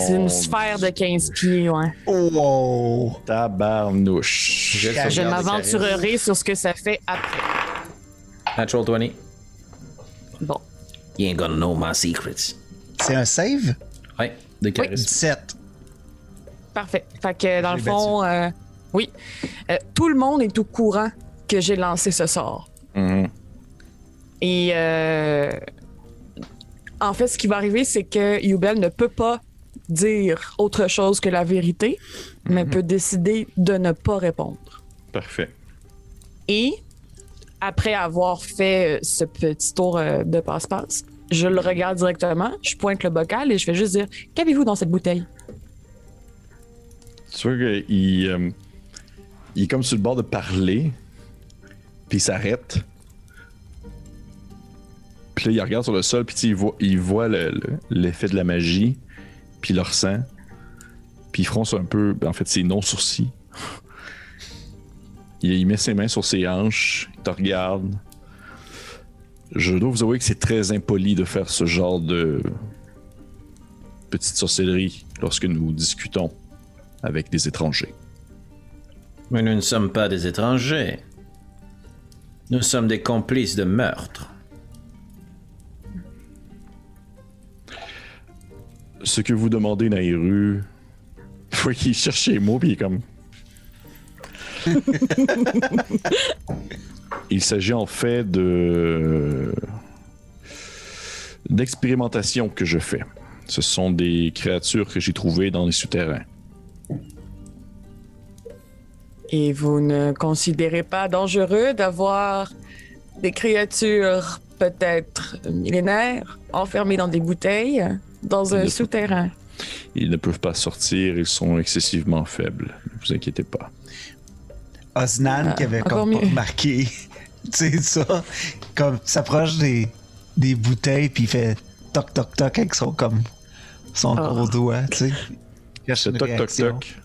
c'est ah, une sphère de 15 pieds, ouais. Oh! Tabarnouche. Je, m'aventurerai sur ce que ça fait après. Natural 20. Bon. You ain't gonna know my secrets. C'est un save? Ouais, de charisme. 17. Parfait. Fait que dans le fond, euh, oui. Euh, tout le monde est au courant que j'ai lancé ce sort. Mm et euh, en fait, ce qui va arriver, c'est que Yubel ne peut pas dire autre chose que la vérité, mais mhm. peut décider de ne pas répondre. Parfait. Et après avoir fait ce petit tour de passe-passe, je le regarde directement, je pointe le bocal et je fais juste dire Qu'avez-vous dans cette bouteille Tu vois qu'il euh, il est comme sur le bord de parler, puis il s'arrête. Puis là, il regarde sur le sol, puis il voit, l'effet de la magie, puis il le ressent. Puis il fronce un peu, ben, en fait, ses non-sourcils. il met ses mains sur ses hanches, il te regarde, je dois vous avouer que c'est très impoli de faire ce genre de petite sorcellerie lorsque nous discutons avec des étrangers. Mais nous ne sommes pas des étrangers. Nous sommes des complices de meurtre. Ce que vous demandez, Naïru, faut qu'il cherche les mots, puis il est comme. Il s'agit en fait de d'expérimentation que je fais. Ce sont des créatures que j'ai trouvées dans les souterrains. Et vous ne considérez pas dangereux d'avoir des créatures peut-être millénaires enfermées dans des bouteilles dans un souterrain? Ils ne peuvent pas sortir, ils sont excessivement faibles. Ne vous inquiétez pas. Osnan qui avait comme pas remarqué tu sais, ça, comme s'approche des, des bouteilles, puis il fait toc toc toc avec son, comme, son ah. gros doigt, tu sais. Toc toc toc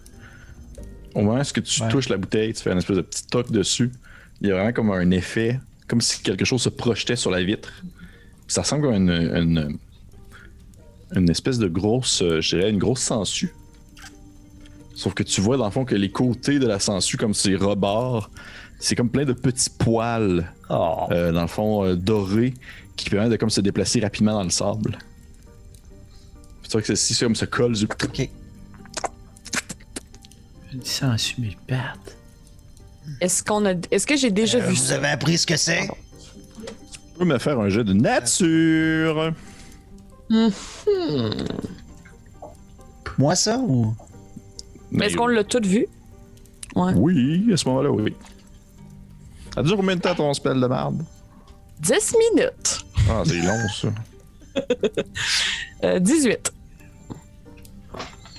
au moment où tu touches la bouteille, tu fais un espèce de petit toc dessus. Il y a vraiment comme un effet, comme si quelque chose se projetait sur la vitre. Ça ressemble à une, une, une espèce de grosse, euh, je dirais, une grosse sangsue. Sauf que tu vois dans le fond que les côtés de la sangsue, comme ces rebords, c'est comme plein de petits poils, oh. euh, dans le fond, euh, dorés, qui permettent de comme, se déplacer rapidement dans le sable. C'est vrai que ceci, comme se colle. Du... Okay. 108 000 pertes. Est-ce qu'on a. Est-ce que j'ai déjà euh, vu vous avez appris ce que c'est? Tu peux me faire un jeu de nature. Hmm. Moi, ça ou? Mais est-ce qu'on l'a tout vu? Ouais. Oui, à ce moment-là, oui. Ça dure combien de temps ton spell de marde? 10 minutes. Ah, c'est long, ça. euh, 18.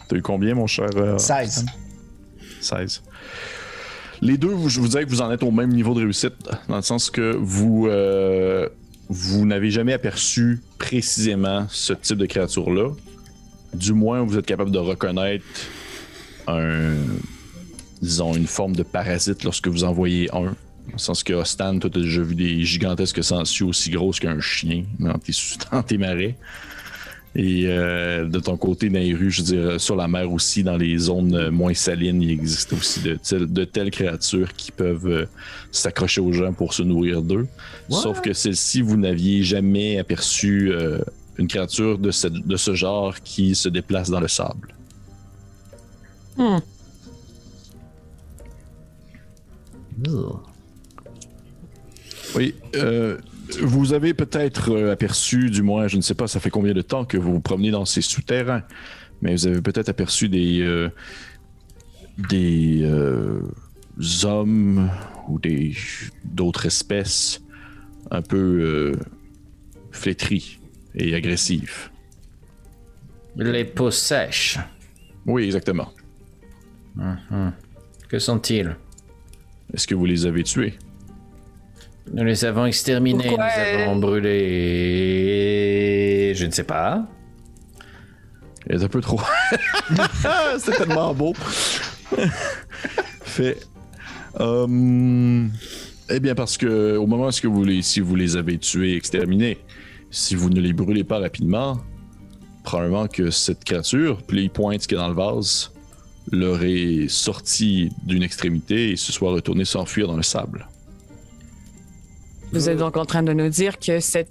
T'as eu combien, mon cher? Euh, 16. Les deux, je vous dirais que vous en êtes au même niveau de réussite, dans le sens que vous, euh, vous n'avez jamais aperçu précisément ce type de créature-là. Du moins, vous êtes capable de reconnaître disons, une forme de parasite lorsque vous en voyez un. Dans le sens que Ostan, toi, t'as déjà vu des gigantesques sangsues aussi grosses qu'un chien dans dans tes marais. Et euh, de ton côté, Nairu, je veux dire, sur la mer aussi, dans les zones moins salines, il existe aussi de, de telles créatures qui peuvent euh, s'accrocher aux gens pour se nourrir d'eux. Sauf que celle-ci, vous n'aviez jamais aperçu euh, une créature de ce, de ce genre qui se déplace dans le sable. Hmm. Oui, euh, vous avez peut-être euh, aperçu, du moins, je ne sais pas, ça fait combien de temps que vous vous promenez dans ces souterrains, mais vous avez peut-être aperçu des euh, des hommes ou des d'autres espèces un peu flétries et agressives. Les peaux sèches. Oui, exactement. Mhm. Que sont-ils? Est-ce que vous les avez tués? Nous les avons exterminés, nous avons brûlé. Je ne sais pas. Il est un peu trop. C'est tellement beau. fait. Euh, eh bien, parce que au moment où vous les, si vous les avez tués, exterminés, si vous ne les brûlez pas rapidement, probablement que cette créature, puis il pointe ce qu'il y a dans le vase, leur est sorti d'une extrémité et se soit retourné s'enfuir dans le sable. Vous êtes donc en train de nous dire que cette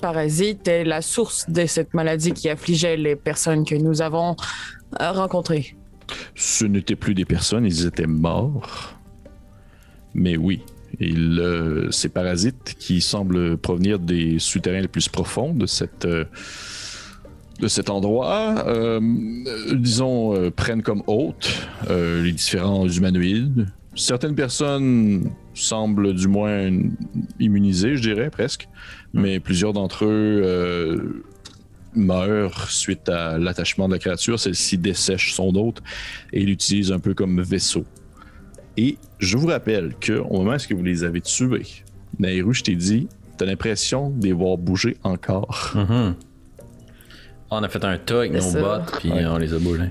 parasite est la source de cette maladie qui affligeait les personnes que nous avons euh, rencontrées. Ce n'étaient plus des personnes, ils étaient morts. Mais oui, il, ces parasites qui semblent provenir des souterrains les plus profonds de euh, cet endroit, euh, disons, prennent comme hôte les différents humanoïdes, certaines personnes semblent du moins immunisées, je dirais presque, hmm. mais plusieurs d'entre eux euh, meurent suite à l'attachement de la créature. Celle-ci dessèche son hôte et l'utilise un peu comme vaisseau. Et je vous rappelle qu'au moment où vous les avez tués, Nairou, je t'ai dit, t'as l'impression de les voir bouger encore. Mm-hmm. On a fait un tas avec nos bottes, puis on les a bougés.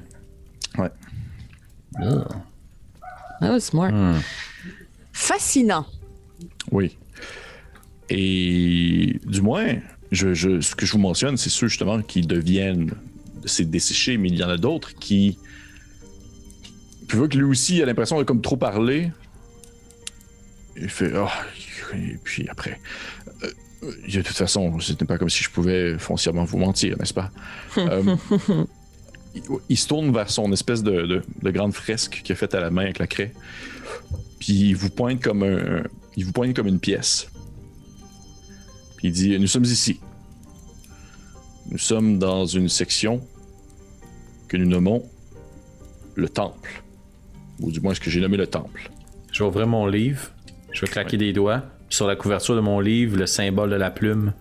Ouais. Ah. Oh, smart. Hmm. Fascinant. Oui. Et du moins, je, ce que je vous mentionne, c'est ceux justement qui deviennent c'est desséchés, mais il y en a d'autres qui. Puis vois que lui aussi a l'impression de comme trop parler. Il fait. Oh, et puis après. Euh, de toute façon, ce n'était pas comme si je pouvais foncièrement vous mentir, n'est-ce pas? Euh, il, se tourne vers son espèce de, grande fresque qu'il a faite à la main avec la craie. Puis il vous pointe comme un, il vous pointe comme une pièce. Puis il dit Nous sommes ici. Nous sommes dans une section que nous nommons le temple. Ou du moins ce que j'ai nommé le temple. Je vais ouvrir mon livre. Je vais claquer des doigts. Sur la couverture de mon livre, le symbole de la plume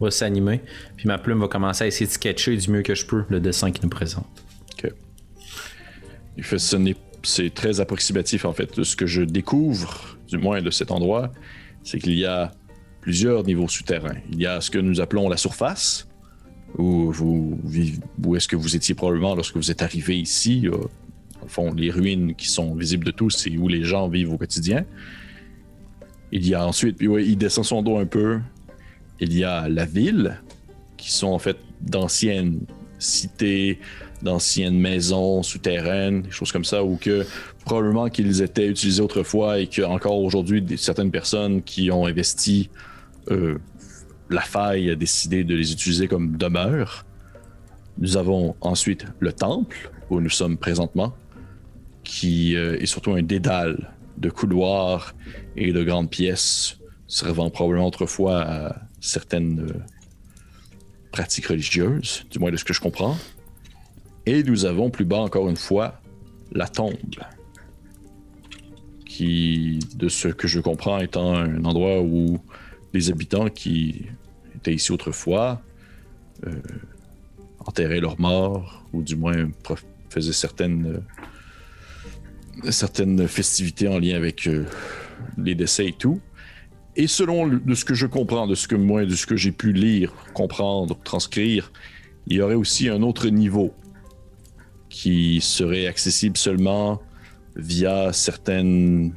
va s'animer. Puis ma plume va commencer à essayer de sketcher du mieux que je peux le dessin qu'il nous présente. Ok. Il fait c'est très approximatif en fait. Ce que je découvre, du moins de cet endroit, c'est qu'il y a plusieurs niveaux souterrains. Il y a ce que nous appelons la surface, où, où est-ce que vous étiez probablement lorsque vous êtes arrivé ici. au fond, les ruines qui sont visibles de tous, c'est où les gens vivent au quotidien. Il y a ensuite, puis il descend son dos un peu, il y a la ville, qui sont en fait d'anciennes cités, d'anciennes maisons souterraines, des choses comme ça, ou que probablement qu'ils étaient utilisés autrefois et qu'encore aujourd'hui, certaines personnes qui ont investi euh, la faille a décidé de les utiliser comme demeure. Nous avons ensuite le temple, où nous sommes présentement, qui euh, est surtout un dédale de couloirs et de grandes pièces servant probablement autrefois à certaines euh, pratiques religieuses, du moins de ce que je comprends. Et nous avons plus bas encore une fois la tombe, qui, de ce que je comprends, étant un endroit où les habitants qui étaient ici autrefois euh, enterraient leurs morts, ou du moins faisaient certaines, euh, certaines festivités en lien avec les décès et tout. Et selon de ce que je comprends, de ce que moi, de ce que j'ai pu lire, comprendre, transcrire, il y aurait aussi un autre niveau qui serait accessible seulement via certains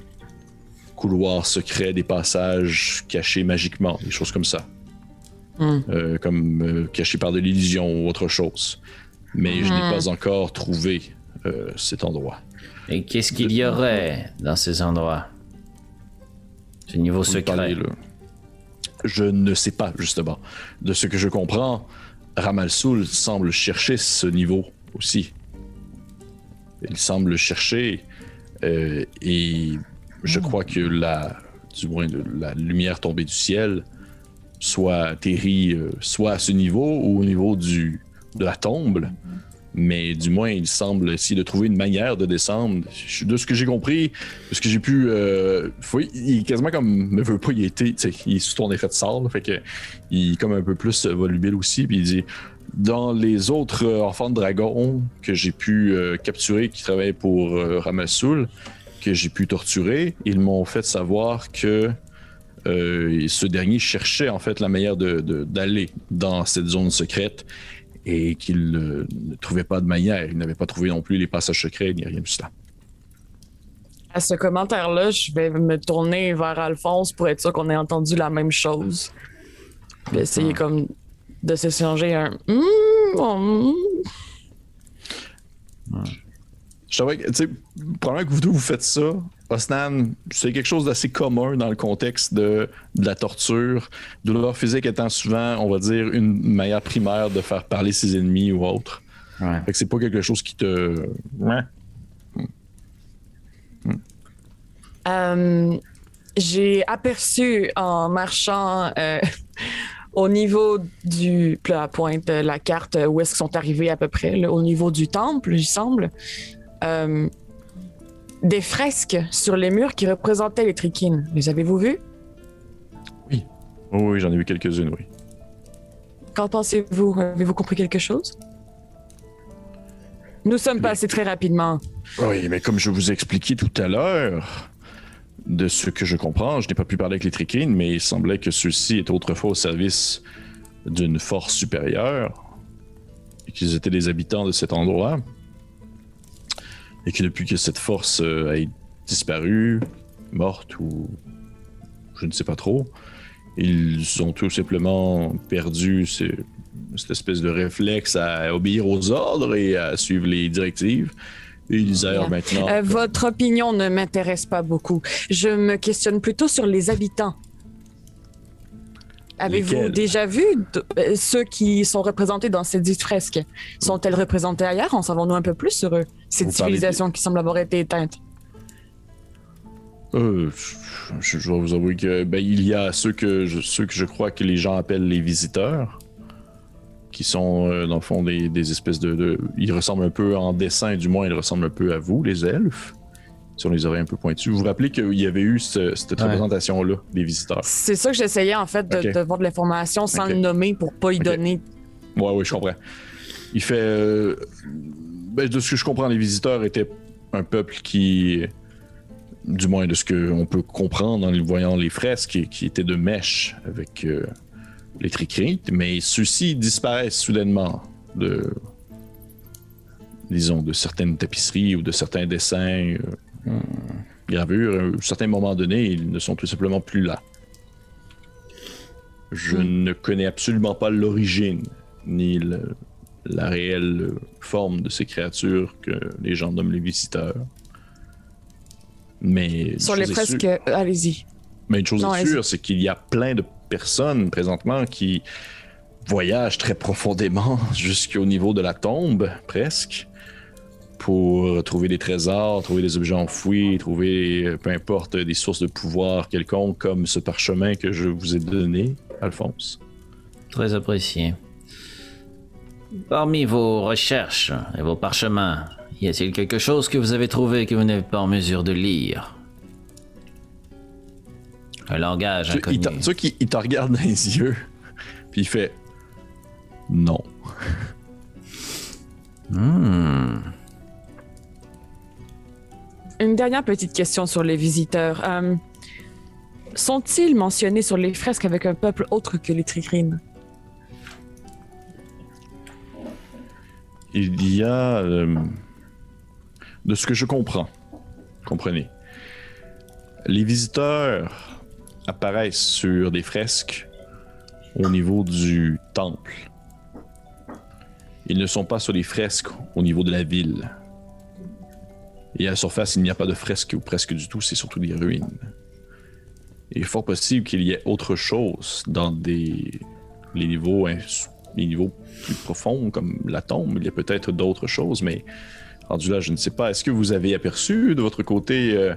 couloirs secrets, des passages cachés magiquement, des choses comme ça. Hmm. Euh, comme euh, cachés par de l'illusion ou autre chose. Mais je n'ai hmm. pas encore trouvé euh, cet endroit. Et qu'est-ce qu'il y aurait dans ces endroits? Niveau secret. Je ne sais pas, justement. De ce que je comprends, Ramalsoul semble chercher ce niveau aussi. Il semble chercher euh, et je hmm. crois que la, du moins la lumière tombée du ciel soit atterrie euh, soit à ce niveau ou au niveau du, de la tombe mais du moins, il semble essayer de trouver une manière de descendre. De ce que j'ai compris, de ce que j'ai pu. Euh, il est quasiment comme. Ne veut pas, il était. Il est sous ton effet de sort, fait que il est comme un peu plus volubile aussi. Puis il dit Dans les autres euh, enfants de dragon que j'ai pu euh, capturer, qui travaillaient pour euh, que j'ai pu torturer, ils m'ont fait savoir que. ce dernier cherchait en fait la manière d'aller dans cette zone secrète et qu'il ne trouvait pas de manière. Il n'avait pas trouvé non plus les passages secrets ni rien de cela. À ce commentaire-là, je vais me tourner vers Alphonse pour être sûr qu'on ait entendu la même chose. Puis essayer ah. comme de s'échanger un. Mmh, Je savais que, tu sais, probablement que vous deux vous faites ça, Osnan, c'est quelque chose d'assez commun dans le contexte de, la torture. Douleur physique étant souvent, on va dire, une manière primaire de faire parler ses ennemis ou autre. Fait que c'est pas quelque chose qui te. Ouais. Euh, j'ai aperçu en marchant euh, au niveau du la pointe la carte où est-ce qu'ils sont arrivés à peu près, au niveau du temple, il semble. Euh, des fresques sur les murs qui représentaient les trichines. Les avez-vous vues? Oui. oui, j'en ai vu quelques-unes, oui. Qu'en pensez-vous? Avez-vous compris quelque chose? Nous sommes passés très rapidement. Oui, mais comme je vous ai expliqué tout à l'heure, de ce que je comprends, je n'ai pas pu parler avec les trichines, mais il semblait que ceux-ci étaient autrefois au service d'une force supérieure et qu'ils étaient des habitants de cet endroit. Et que depuis que cette force euh, a disparu, morte ou je ne sais pas trop, ils ont tout simplement perdu cette espèce de réflexe à obéir aux ordres et à suivre les directives. Et ils errent maintenant. Euh, votre opinion ne m'intéresse pas beaucoup. Je me questionne plutôt sur les habitants Avez-vous déjà vu euh, ceux qui sont représentés dans ces dix fresques? Sont-elles représentées ailleurs? En savons-nous un peu plus sur eux? Cette civilisation qui semble avoir été éteinte. Euh, je, dois vous avouer que ben, il y a ceux que, je, ceux que je crois que les gens appellent les visiteurs, qui sont euh, dans le fond des, espèces de, de, Ils ressemblent un peu en dessin, du moins, ils ressemblent un peu à vous, les elfes sur les oreilles un peu pointues. Vous vous rappelez qu'il y avait eu cette représentation-là des visiteurs? C'est ça que j'essayais en fait de, voir de l'information sans le nommer pour pas y donner. Ouais, oui, je comprends. Il fait. Euh, ben, de ce que je comprends, les visiteurs étaient un peuple qui. Du moins de ce qu'on peut comprendre en voyant les fresques, qui, étaient de mèche avec euh, les tricrites, mais ceux-ci disparaissent soudainement de. Disons, de certaines tapisseries ou de certains dessins. Euh, gravure, à un certain moment donné, ils ne sont tout simplement plus là. Je hmm. ne connais absolument pas l'origine, ni la réelle forme de ces créatures que les gens nomment les visiteurs. Mais. Sur les fresques, allez-y. Mais une chose est sûre, c'est qu'il y a plein de personnes présentement qui voyagent très profondément jusqu'au niveau de la tombe, presque pour trouver des trésors, trouver des objets enfouis, trouver euh, peu importe des sources de pouvoir quelconques comme ce parchemin que je vous ai donné, Alphonse. Très apprécié. Parmi vos recherches et vos parchemins, y a-t-il quelque chose que vous avez trouvé que vous n'êtes pas en mesure de lire? Un langage inconnu. Tu sais qu'il te regarde dans les yeux, puis il fait non. Hmm. Une dernière petite question sur les visiteurs. Euh, sont-ils mentionnés sur les fresques avec un peuple autre que les Tricrines? Il y a, euh, de ce que je comprends, comprenez, les visiteurs apparaissent sur des fresques au niveau du temple. Ils ne sont pas sur les fresques au niveau de la ville. Et à la surface, il n'y a pas de fresques ou presque du tout, c'est surtout des ruines. il est fort possible qu'il y ait autre chose dans des les niveaux, les niveaux plus profonds, comme la tombe. Il y a peut-être d'autres choses, mais rendu là, je ne sais pas. Est-ce que vous avez aperçu de votre côté, euh,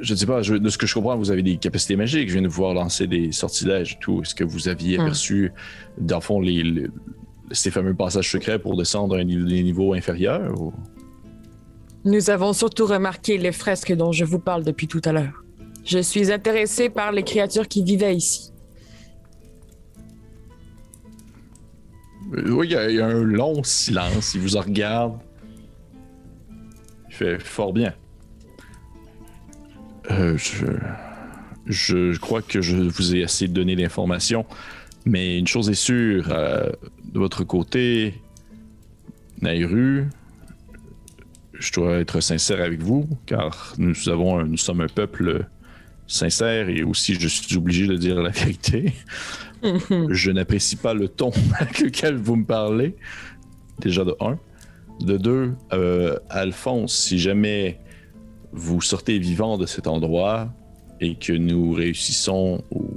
je ne sais pas, de ce que je comprends, vous avez des capacités magiques. Je viens de voir lancer des sortilèges et tout. Est-ce que vous aviez hmm. aperçu, dans le fond, les, ces fameux passages secrets pour descendre à un niveau inférieur? Nous avons surtout remarqué les fresques dont je vous parle depuis tout à l'heure. Je suis intéressé par les créatures qui vivaient ici. Euh, oui, il y, a un long silence. Il vous regarde. Il fait fort bien. Euh, je, crois que je vous ai assez donné d'informations, mais une chose est sûre, euh, de votre côté, Nairu, je dois être sincère avec vous, car nous, avons nous sommes un peuple sincère et aussi je suis obligé de dire la vérité. je n'apprécie pas le ton avec lequel vous me parlez, déjà de un. De deux, euh, Alphonse, si jamais vous sortez vivant de cet endroit et que nous réussissons, ou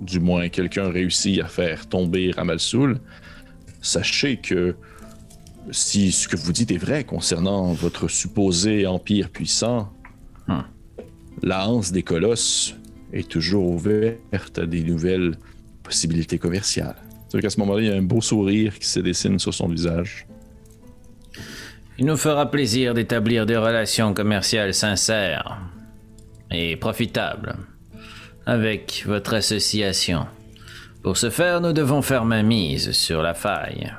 du moins quelqu'un réussit à faire tomber Ramalsoul, sachez que si ce que vous dites est vrai concernant votre supposé empire puissant, hmm. la hanse des colosses est toujours ouverte à des nouvelles possibilités commerciales. C'est qu'à ce moment-là, il y a un beau sourire qui se dessine sur son visage. Il nous fera plaisir d'établir des relations commerciales sincères et profitables avec votre association. Pour ce faire, nous devons faire main mise sur la faille.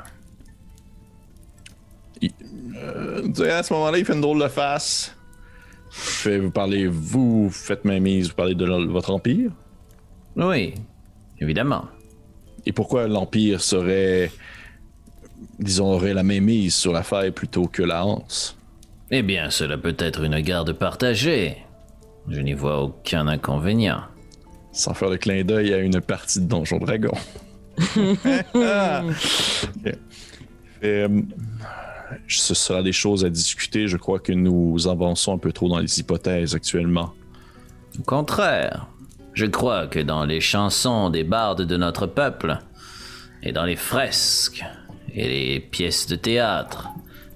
Euh, à ce moment-là, il fait une drôle de face. Fait, vous parlez, vous faites main mise, vous parlez de votre empire? Oui, évidemment. Et pourquoi l'empire serait, disons, aurait la main mise sur la faille plutôt que la hanse? Eh bien, cela peut être une garde partagée. Je n'y vois aucun inconvénient. Sans faire le clin d'œil à une partie de Donjon Dragon. Euh, ce sera des choses à discuter. Je crois que nous avançons un peu trop dans les hypothèses actuellement. Au contraire, je crois que dans les chansons des bardes de notre peuple, et dans les fresques et les pièces de théâtre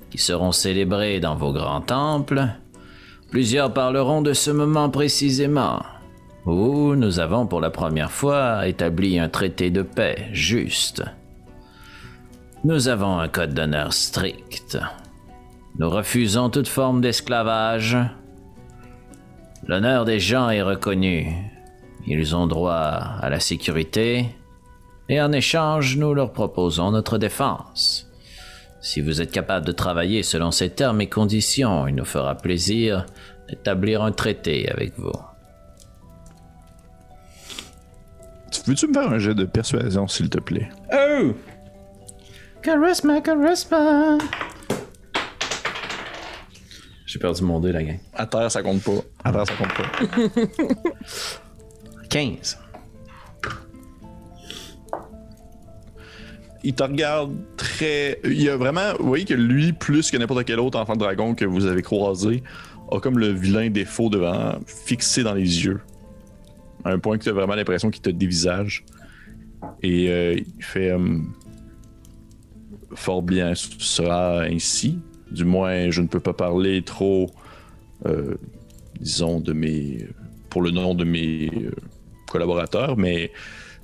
qui seront célébrées dans vos grands temples, plusieurs parleront de ce moment précisément où nous avons pour la première fois établi un traité de paix juste. Nous avons un code d'honneur strict. Nous refusons toute forme d'esclavage. L'honneur des gens est reconnu. Ils ont droit à la sécurité. Et en échange, nous leur proposons notre défense. Si vous êtes capable de travailler selon ces termes et conditions, il nous fera plaisir d'établir un traité avec vous. Veux-tu me faire un jet de persuasion, s'il te plaît? Oh! Charisma, charisma! J'ai perdu mon dé, la gang. À terre, ça compte pas. À terre, ça compte pas. 15. Il te regarde très. Il y a vraiment. Vous voyez que lui, plus que n'importe quel autre enfant de dragon que vous avez croisé, a comme le vilain défaut devant, fixé dans les yeux un point que tu as vraiment l'impression qu'il te dévisage. Et euh, il fait euh, fort bien, ce sera ainsi. Du moins, je ne peux pas parler trop, euh, disons, de mes. pour le nom de mes collaborateurs, mais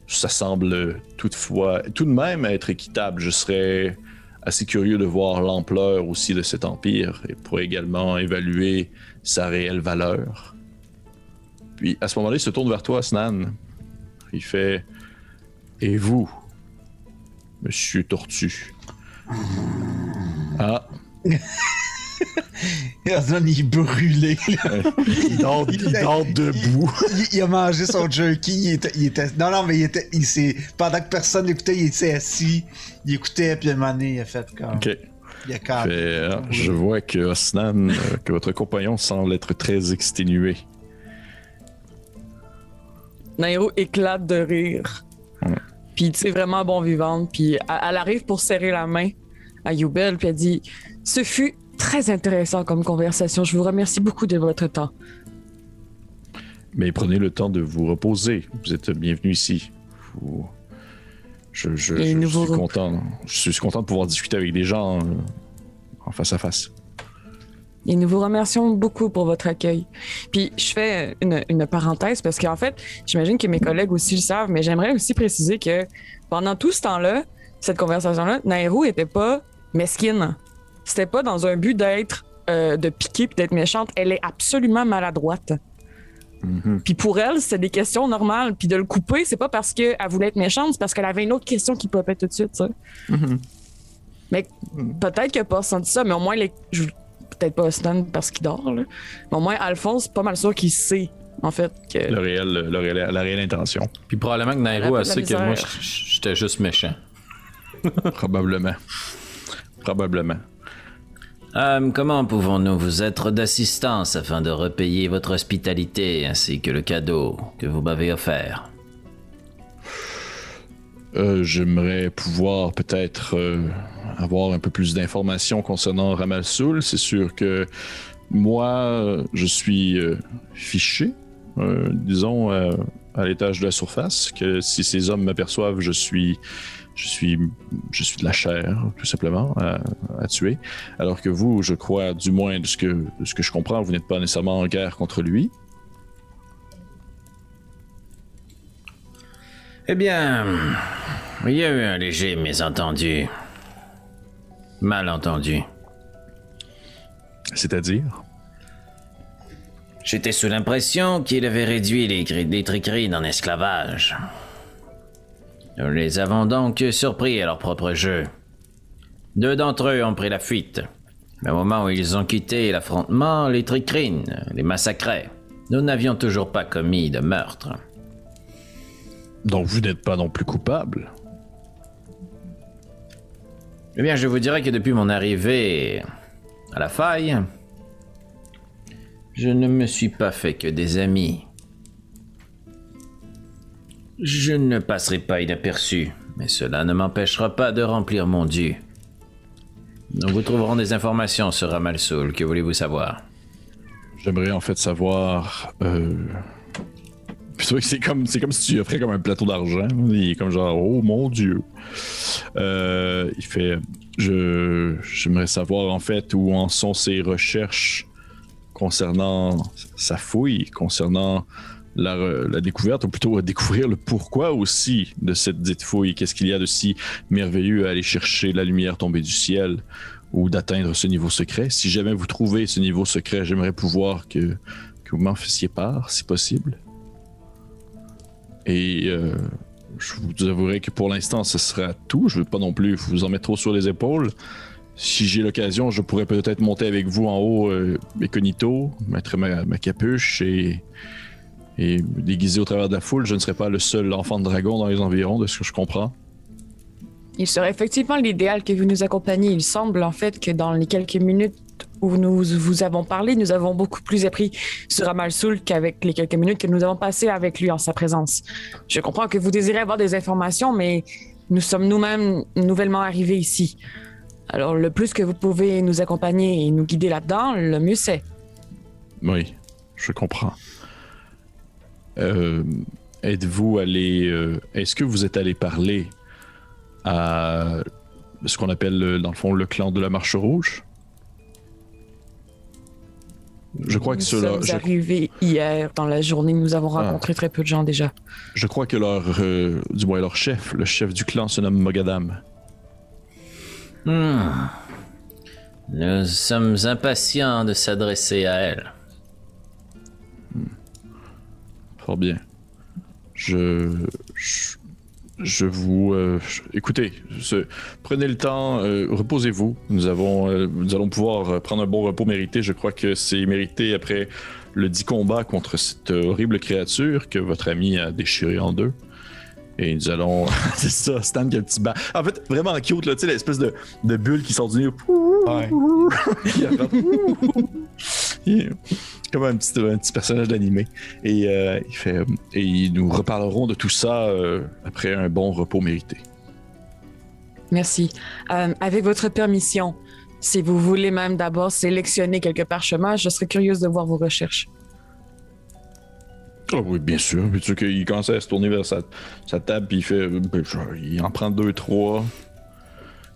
ça semble toutefois, tout de même être équitable. Je serais assez curieux de voir l'ampleur aussi de cet empire et pour également évaluer sa réelle valeur. Puis à ce moment-là, il se tourne vers toi, Snan. Il fait Et vous, Monsieur Tortue Ah. Snan, il est brûlé. il dort, debout. Il, a mangé son jerky. Il était, non, non, mais il était. Il pendant que personne l'écoutait, il était assis. Il écoutait, puis à un moment donné, il a fait comme. Ok. Il a fait, ah, je vois que Osnan, euh, que votre compagnon semble être très exténué. Nairo éclate de rire. Puis, tu sais, vraiment bon vivante. Puis, elle, arrive pour serrer la main à Youbel, puis elle dit Ce fut très intéressant comme conversation. Je vous remercie beaucoup de votre temps. Mais prenez le temps de vous reposer. Vous êtes bienvenu ici. Je, suis content. Je suis content de pouvoir discuter avec des gens euh, en face à face. Et nous vous remercions beaucoup pour votre accueil. Puis je fais une, parenthèse parce qu'en fait, j'imagine que mes collègues aussi le savent, mais j'aimerais aussi préciser que pendant tout ce temps-là, cette conversation-là, Nairou était pas mesquine. C'était pas dans un but d'être, euh, de piquer puis d'être méchante. Elle est absolument maladroite. Mm-hmm. Puis pour elle, c'est des questions normales. Puis de le couper, c'est pas parce qu'elle voulait être méchante, c'est parce qu'elle avait une autre question qui popait tout de suite, ça. Mm-hmm. Mais peut-être qu'elle n'a pas senti ça, mais au moins, les, peut-être pas Stan parce qu'il dort, là. mais au moins Alphonse, pas mal sûr qu'il sait en fait que. Le réel, le la réelle intention. Puis probablement que Nairo a su que moi j'étais juste méchant. Probablement. Probablement. Euh, comment pouvons-nous vous être d'assistance afin de repayer votre hospitalité ainsi que le cadeau que vous m'avez offert? Euh, J'aimerais pouvoir peut-être euh, avoir un peu plus d'informations concernant Ramalsoul. C'est sûr que moi, je suis euh, fiché, euh, disons, euh, à l'étage de la surface, que si ces hommes m'aperçoivent, je suis, je suis, je suis de la chair, tout simplement, à, tuer. Alors que vous, je crois, du moins de ce que, de ce que je comprends, vous n'êtes pas nécessairement en guerre contre lui. Eh bien, il y a eu un léger mésentendu. Malentendu. C'est-à-dire? J'étais sous l'impression qu'il avait réduit les, les tricrines en esclavage. Nous les avons donc surpris à leur propre jeu. Deux d'entre eux ont pris la fuite. Mais au moment où ils ont quitté l'affrontement, les tricrines les massacraient. Nous n'avions toujours pas commis de meurtre. Donc vous n'êtes pas non plus coupable Eh bien, je vous dirais que depuis mon arrivée à la faille, je ne me suis pas fait que des amis. Je ne passerai pas inaperçu, mais cela ne m'empêchera pas de remplir mon dû. Nous vous trouverons des informations sur Ramalsoul. Que voulez-vous savoir? J'aimerais en fait savoir. Euh... C'est comme, c'est comme si tu offrais comme un plateau d'argent. Il est comme genre, oh mon Dieu. Euh, il fait, j'aimerais savoir en fait où en sont ses recherches concernant sa fouille, concernant la, découverte, ou plutôt découvrir le pourquoi aussi de cette dite fouille. Qu'est-ce qu'il y a de si merveilleux à aller chercher la lumière tombée du ciel ou d'atteindre ce niveau secret? Si jamais vous trouvez ce niveau secret, j'aimerais pouvoir que vous m'en fassiez part, si possible. Et euh, je vous avouerai que pour l'instant, ce sera tout. Je ne veux pas non plus vous en mettre trop sur les épaules. Si j'ai l'occasion, je pourrais peut-être monter avec vous en haut, euh, mettre ma, capuche et, et déguiser au travers de la foule. Je ne serai pas le seul enfant de dragon dans les environs, de ce que je comprends. Il serait effectivement l'idéal que vous nous accompagniez. Il semble en fait que dans les quelques minutes où nous vous avons parlé, nous avons beaucoup plus appris sur Amalsoul qu'avec les quelques minutes que nous avons passées avec lui en sa présence. Je comprends que vous désirez avoir des informations, mais nous sommes nous-mêmes nouvellement arrivés ici. Alors le plus que vous pouvez nous accompagner et nous guider là-dedans, le mieux c'est. Oui, je comprends. Euh, êtes-vous allé... Euh, est-ce que vous êtes allé parler à ce qu'on appelle, dans le fond, le clan de la Marche Rouge? Je crois que cela. Nous arrivé hier dans la journée. Nous avons ah. rencontré très peu de gens déjà. Je crois que leur, euh, du moins leur chef, le chef du clan, se nomme Mogadam. Hmm. Nous sommes impatients de s'adresser à elle. Hmm. Fort bien. je, je vous euh, écoutez, prenez le temps, euh, reposez-vous. Nous avons, euh, nous allons pouvoir prendre un bon repos mérité. Je crois que c'est mérité après le dit combat contre cette horrible créature que votre ami a déchiré en deux. Et nous allons. c'est ça, Stan qui a un petit bas. En fait, vraiment cute, là, tu sais, l'espèce de, de, bulle qui sort du nez. Ouais. comme un petit, un petit personnage d'animé. Et, euh, il fait, et nous reparlerons de tout ça euh, après un bon repos mérité. Merci. Euh, avec votre permission, si vous voulez même d'abord sélectionner quelques parchemins, je serais curieuse de voir vos recherches. Oh oui, bien sûr. Puis tu qu'il commence à se tourner vers sa, sa table, puis il fait. Ben, il en prend deux, trois.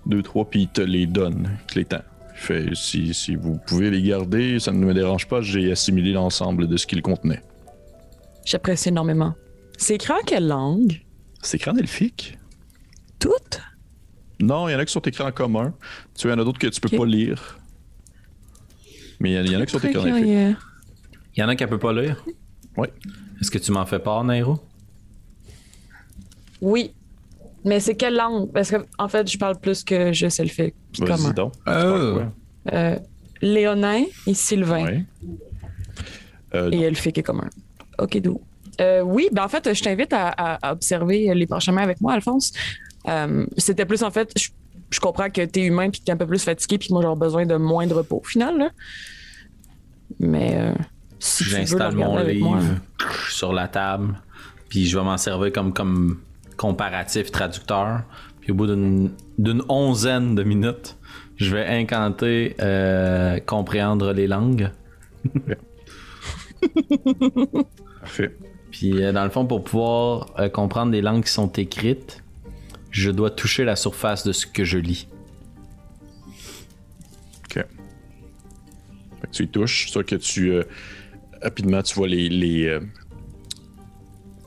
Deux, trois, puis il te les donne, les temps. Fait, si, si vous pouvez les garder, ça ne me dérange pas, j'ai assimilé l'ensemble de ce qu'ils contenaient. J'apprécie énormément. C'est écrit en quelle langue? C'est écrit en elfique. Toutes? Non, il y en a qui sont écrits en commun. Tu vois, il y en a d'autres que tu peux pas lire. Mais il y, en a qui sont écrits en elfique. Il y en a qui ne peut pas lire? Oui. Est-ce que tu m'en fais part, Nairo? Oui. Mais c'est quelle langue? Parce que, en fait, je parle plus que je sais le fait. Vas-y donc. Euh, euh, Léonin et Sylvain. Oui. Euh, et Elfique est commun. Ok, d'où? Euh, oui, ben en fait, je t'invite à, observer les parchemins avec moi, Alphonse. C'était plus, en fait, je, comprends que tu es humain puis que tu es un peu plus fatigué puis que moi, j'aurais besoin de moins de repos, au final. Là. Mais si J'installe mon livre sur la table puis je vais m'en servir comme, comme comparatif traducteur. Puis au bout d'une onzaine de minutes, je vais incanter euh, comprendre les langues. Parfait. Puis euh, dans le fond, pour pouvoir euh, comprendre les langues qui sont écrites, je dois toucher la surface de ce que je lis. Ok. tu y touches, soit que tu rapidement tu vois les, les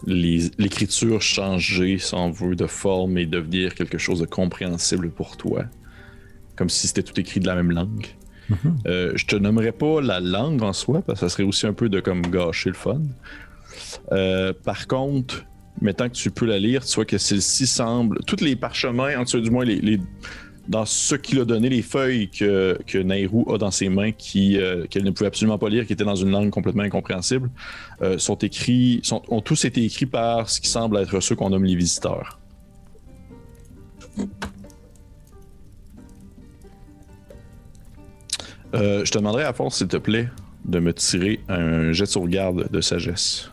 l'écriture changer, sans veut, de forme et devenir quelque chose de compréhensible pour toi. Comme si c'était tout écrit de la même langue. Euh, je te nommerai pas la langue en soi, parce que ça serait aussi un peu de comme gâcher le fun. Euh, par contre, maintenant que tu peux la lire, tu vois que celle-ci semble. Tous les parchemins, en tout du moins les, dans ce qu'il a donné, les feuilles que, que Nairou a dans ses mains, euh, qu'elle ne pouvait absolument pas lire, qui étaient dans une langue complètement incompréhensible, sont écrits, ont tous été écrits par ce qui semble être ceux qu'on nomme les visiteurs. Euh, je te demanderais à force, s'il te plaît, de me tirer un jet de sauvegarde de sagesse.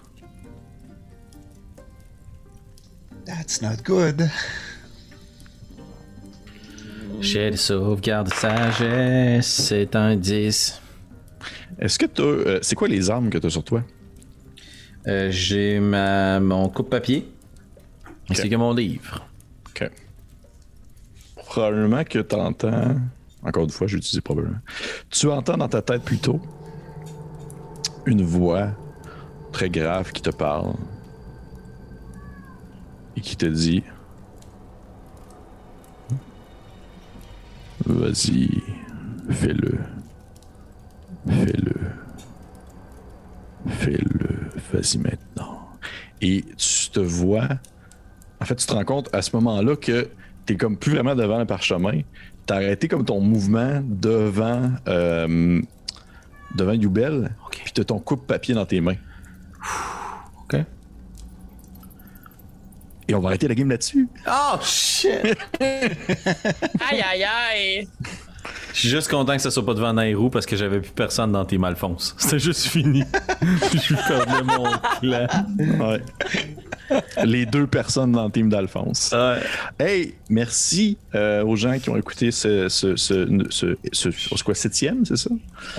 That's not good. Jet de sauvegarde de sagesse, c'est un 10. Est-ce que tu euh, c'est quoi les armes que tu as sur toi? Euh, j'ai ma, mon coupe-papier. C'est que mon livre. Ok. Probablement que tu entends. Encore une fois, j'ai utilisé probablement. Tu entends dans ta tête plutôt une voix très grave qui te parle et qui te dit Vas-y, fais-le. Fais-le. Fais-le. Vas-y maintenant. Et tu te vois. En fait, tu te rends compte à ce moment-là que t'es comme plus vraiment devant le parchemin. T'as arrêté comme ton mouvement devant euh, devant Youbel, puis t'as ton coupe-papier dans tes mains. Et on va arrêter la game là-dessus. Oh shit! aïe aïe aïe! Je suis juste content que ça soit pas devant Nairou parce que j'avais plus personne dans Team Alphonse. C'était juste fini. je perdais mon clan. Ouais. Les deux personnes dans le team d'Alphonse. Hey, merci euh, aux gens qui ont écouté ce, ce, ce, ce, ce quoi, septième, c'est ça?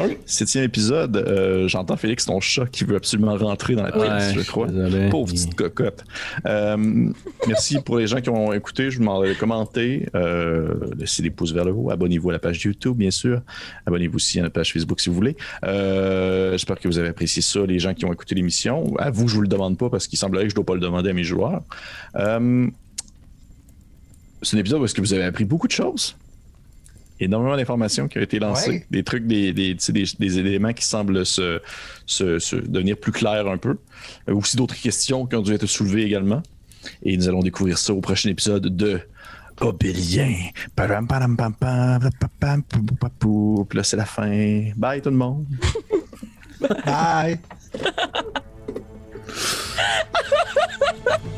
Oui. Septième épisode. Euh, J'entends Félix, ton chat, qui veut absolument rentrer dans la pièce, Ouais, je crois. désolé. Pauvre petite cocotte. Euh, merci pour les gens qui ont écouté. Je vous demande de commenter, euh, laissez des pouces vers le haut, abonnez-vous à la page YouTube, bien sûr. Abonnez-vous aussi à notre page Facebook si vous voulez. Euh, J'espère que vous avez apprécié ça, les gens qui ont écouté l'émission. À vous, je vous le demande pas parce qu'il semblerait que je dois pas le demander à mes joueurs. Euh, c'est un épisode où est-ce que vous avez appris beaucoup de choses. Énormément d'informations qui ont été lancées, Ouais. des trucs, des, des, tu sais, des- des éléments qui semblent se, se- se devenir plus clairs un peu. Euh, aussi d'autres questions qui ont dû être soulevées également. Et nous allons découvrir ça au prochain épisode de Obélien. Puis là, c'est la fin. Bye tout le monde. Bye. Ha ha ha ha!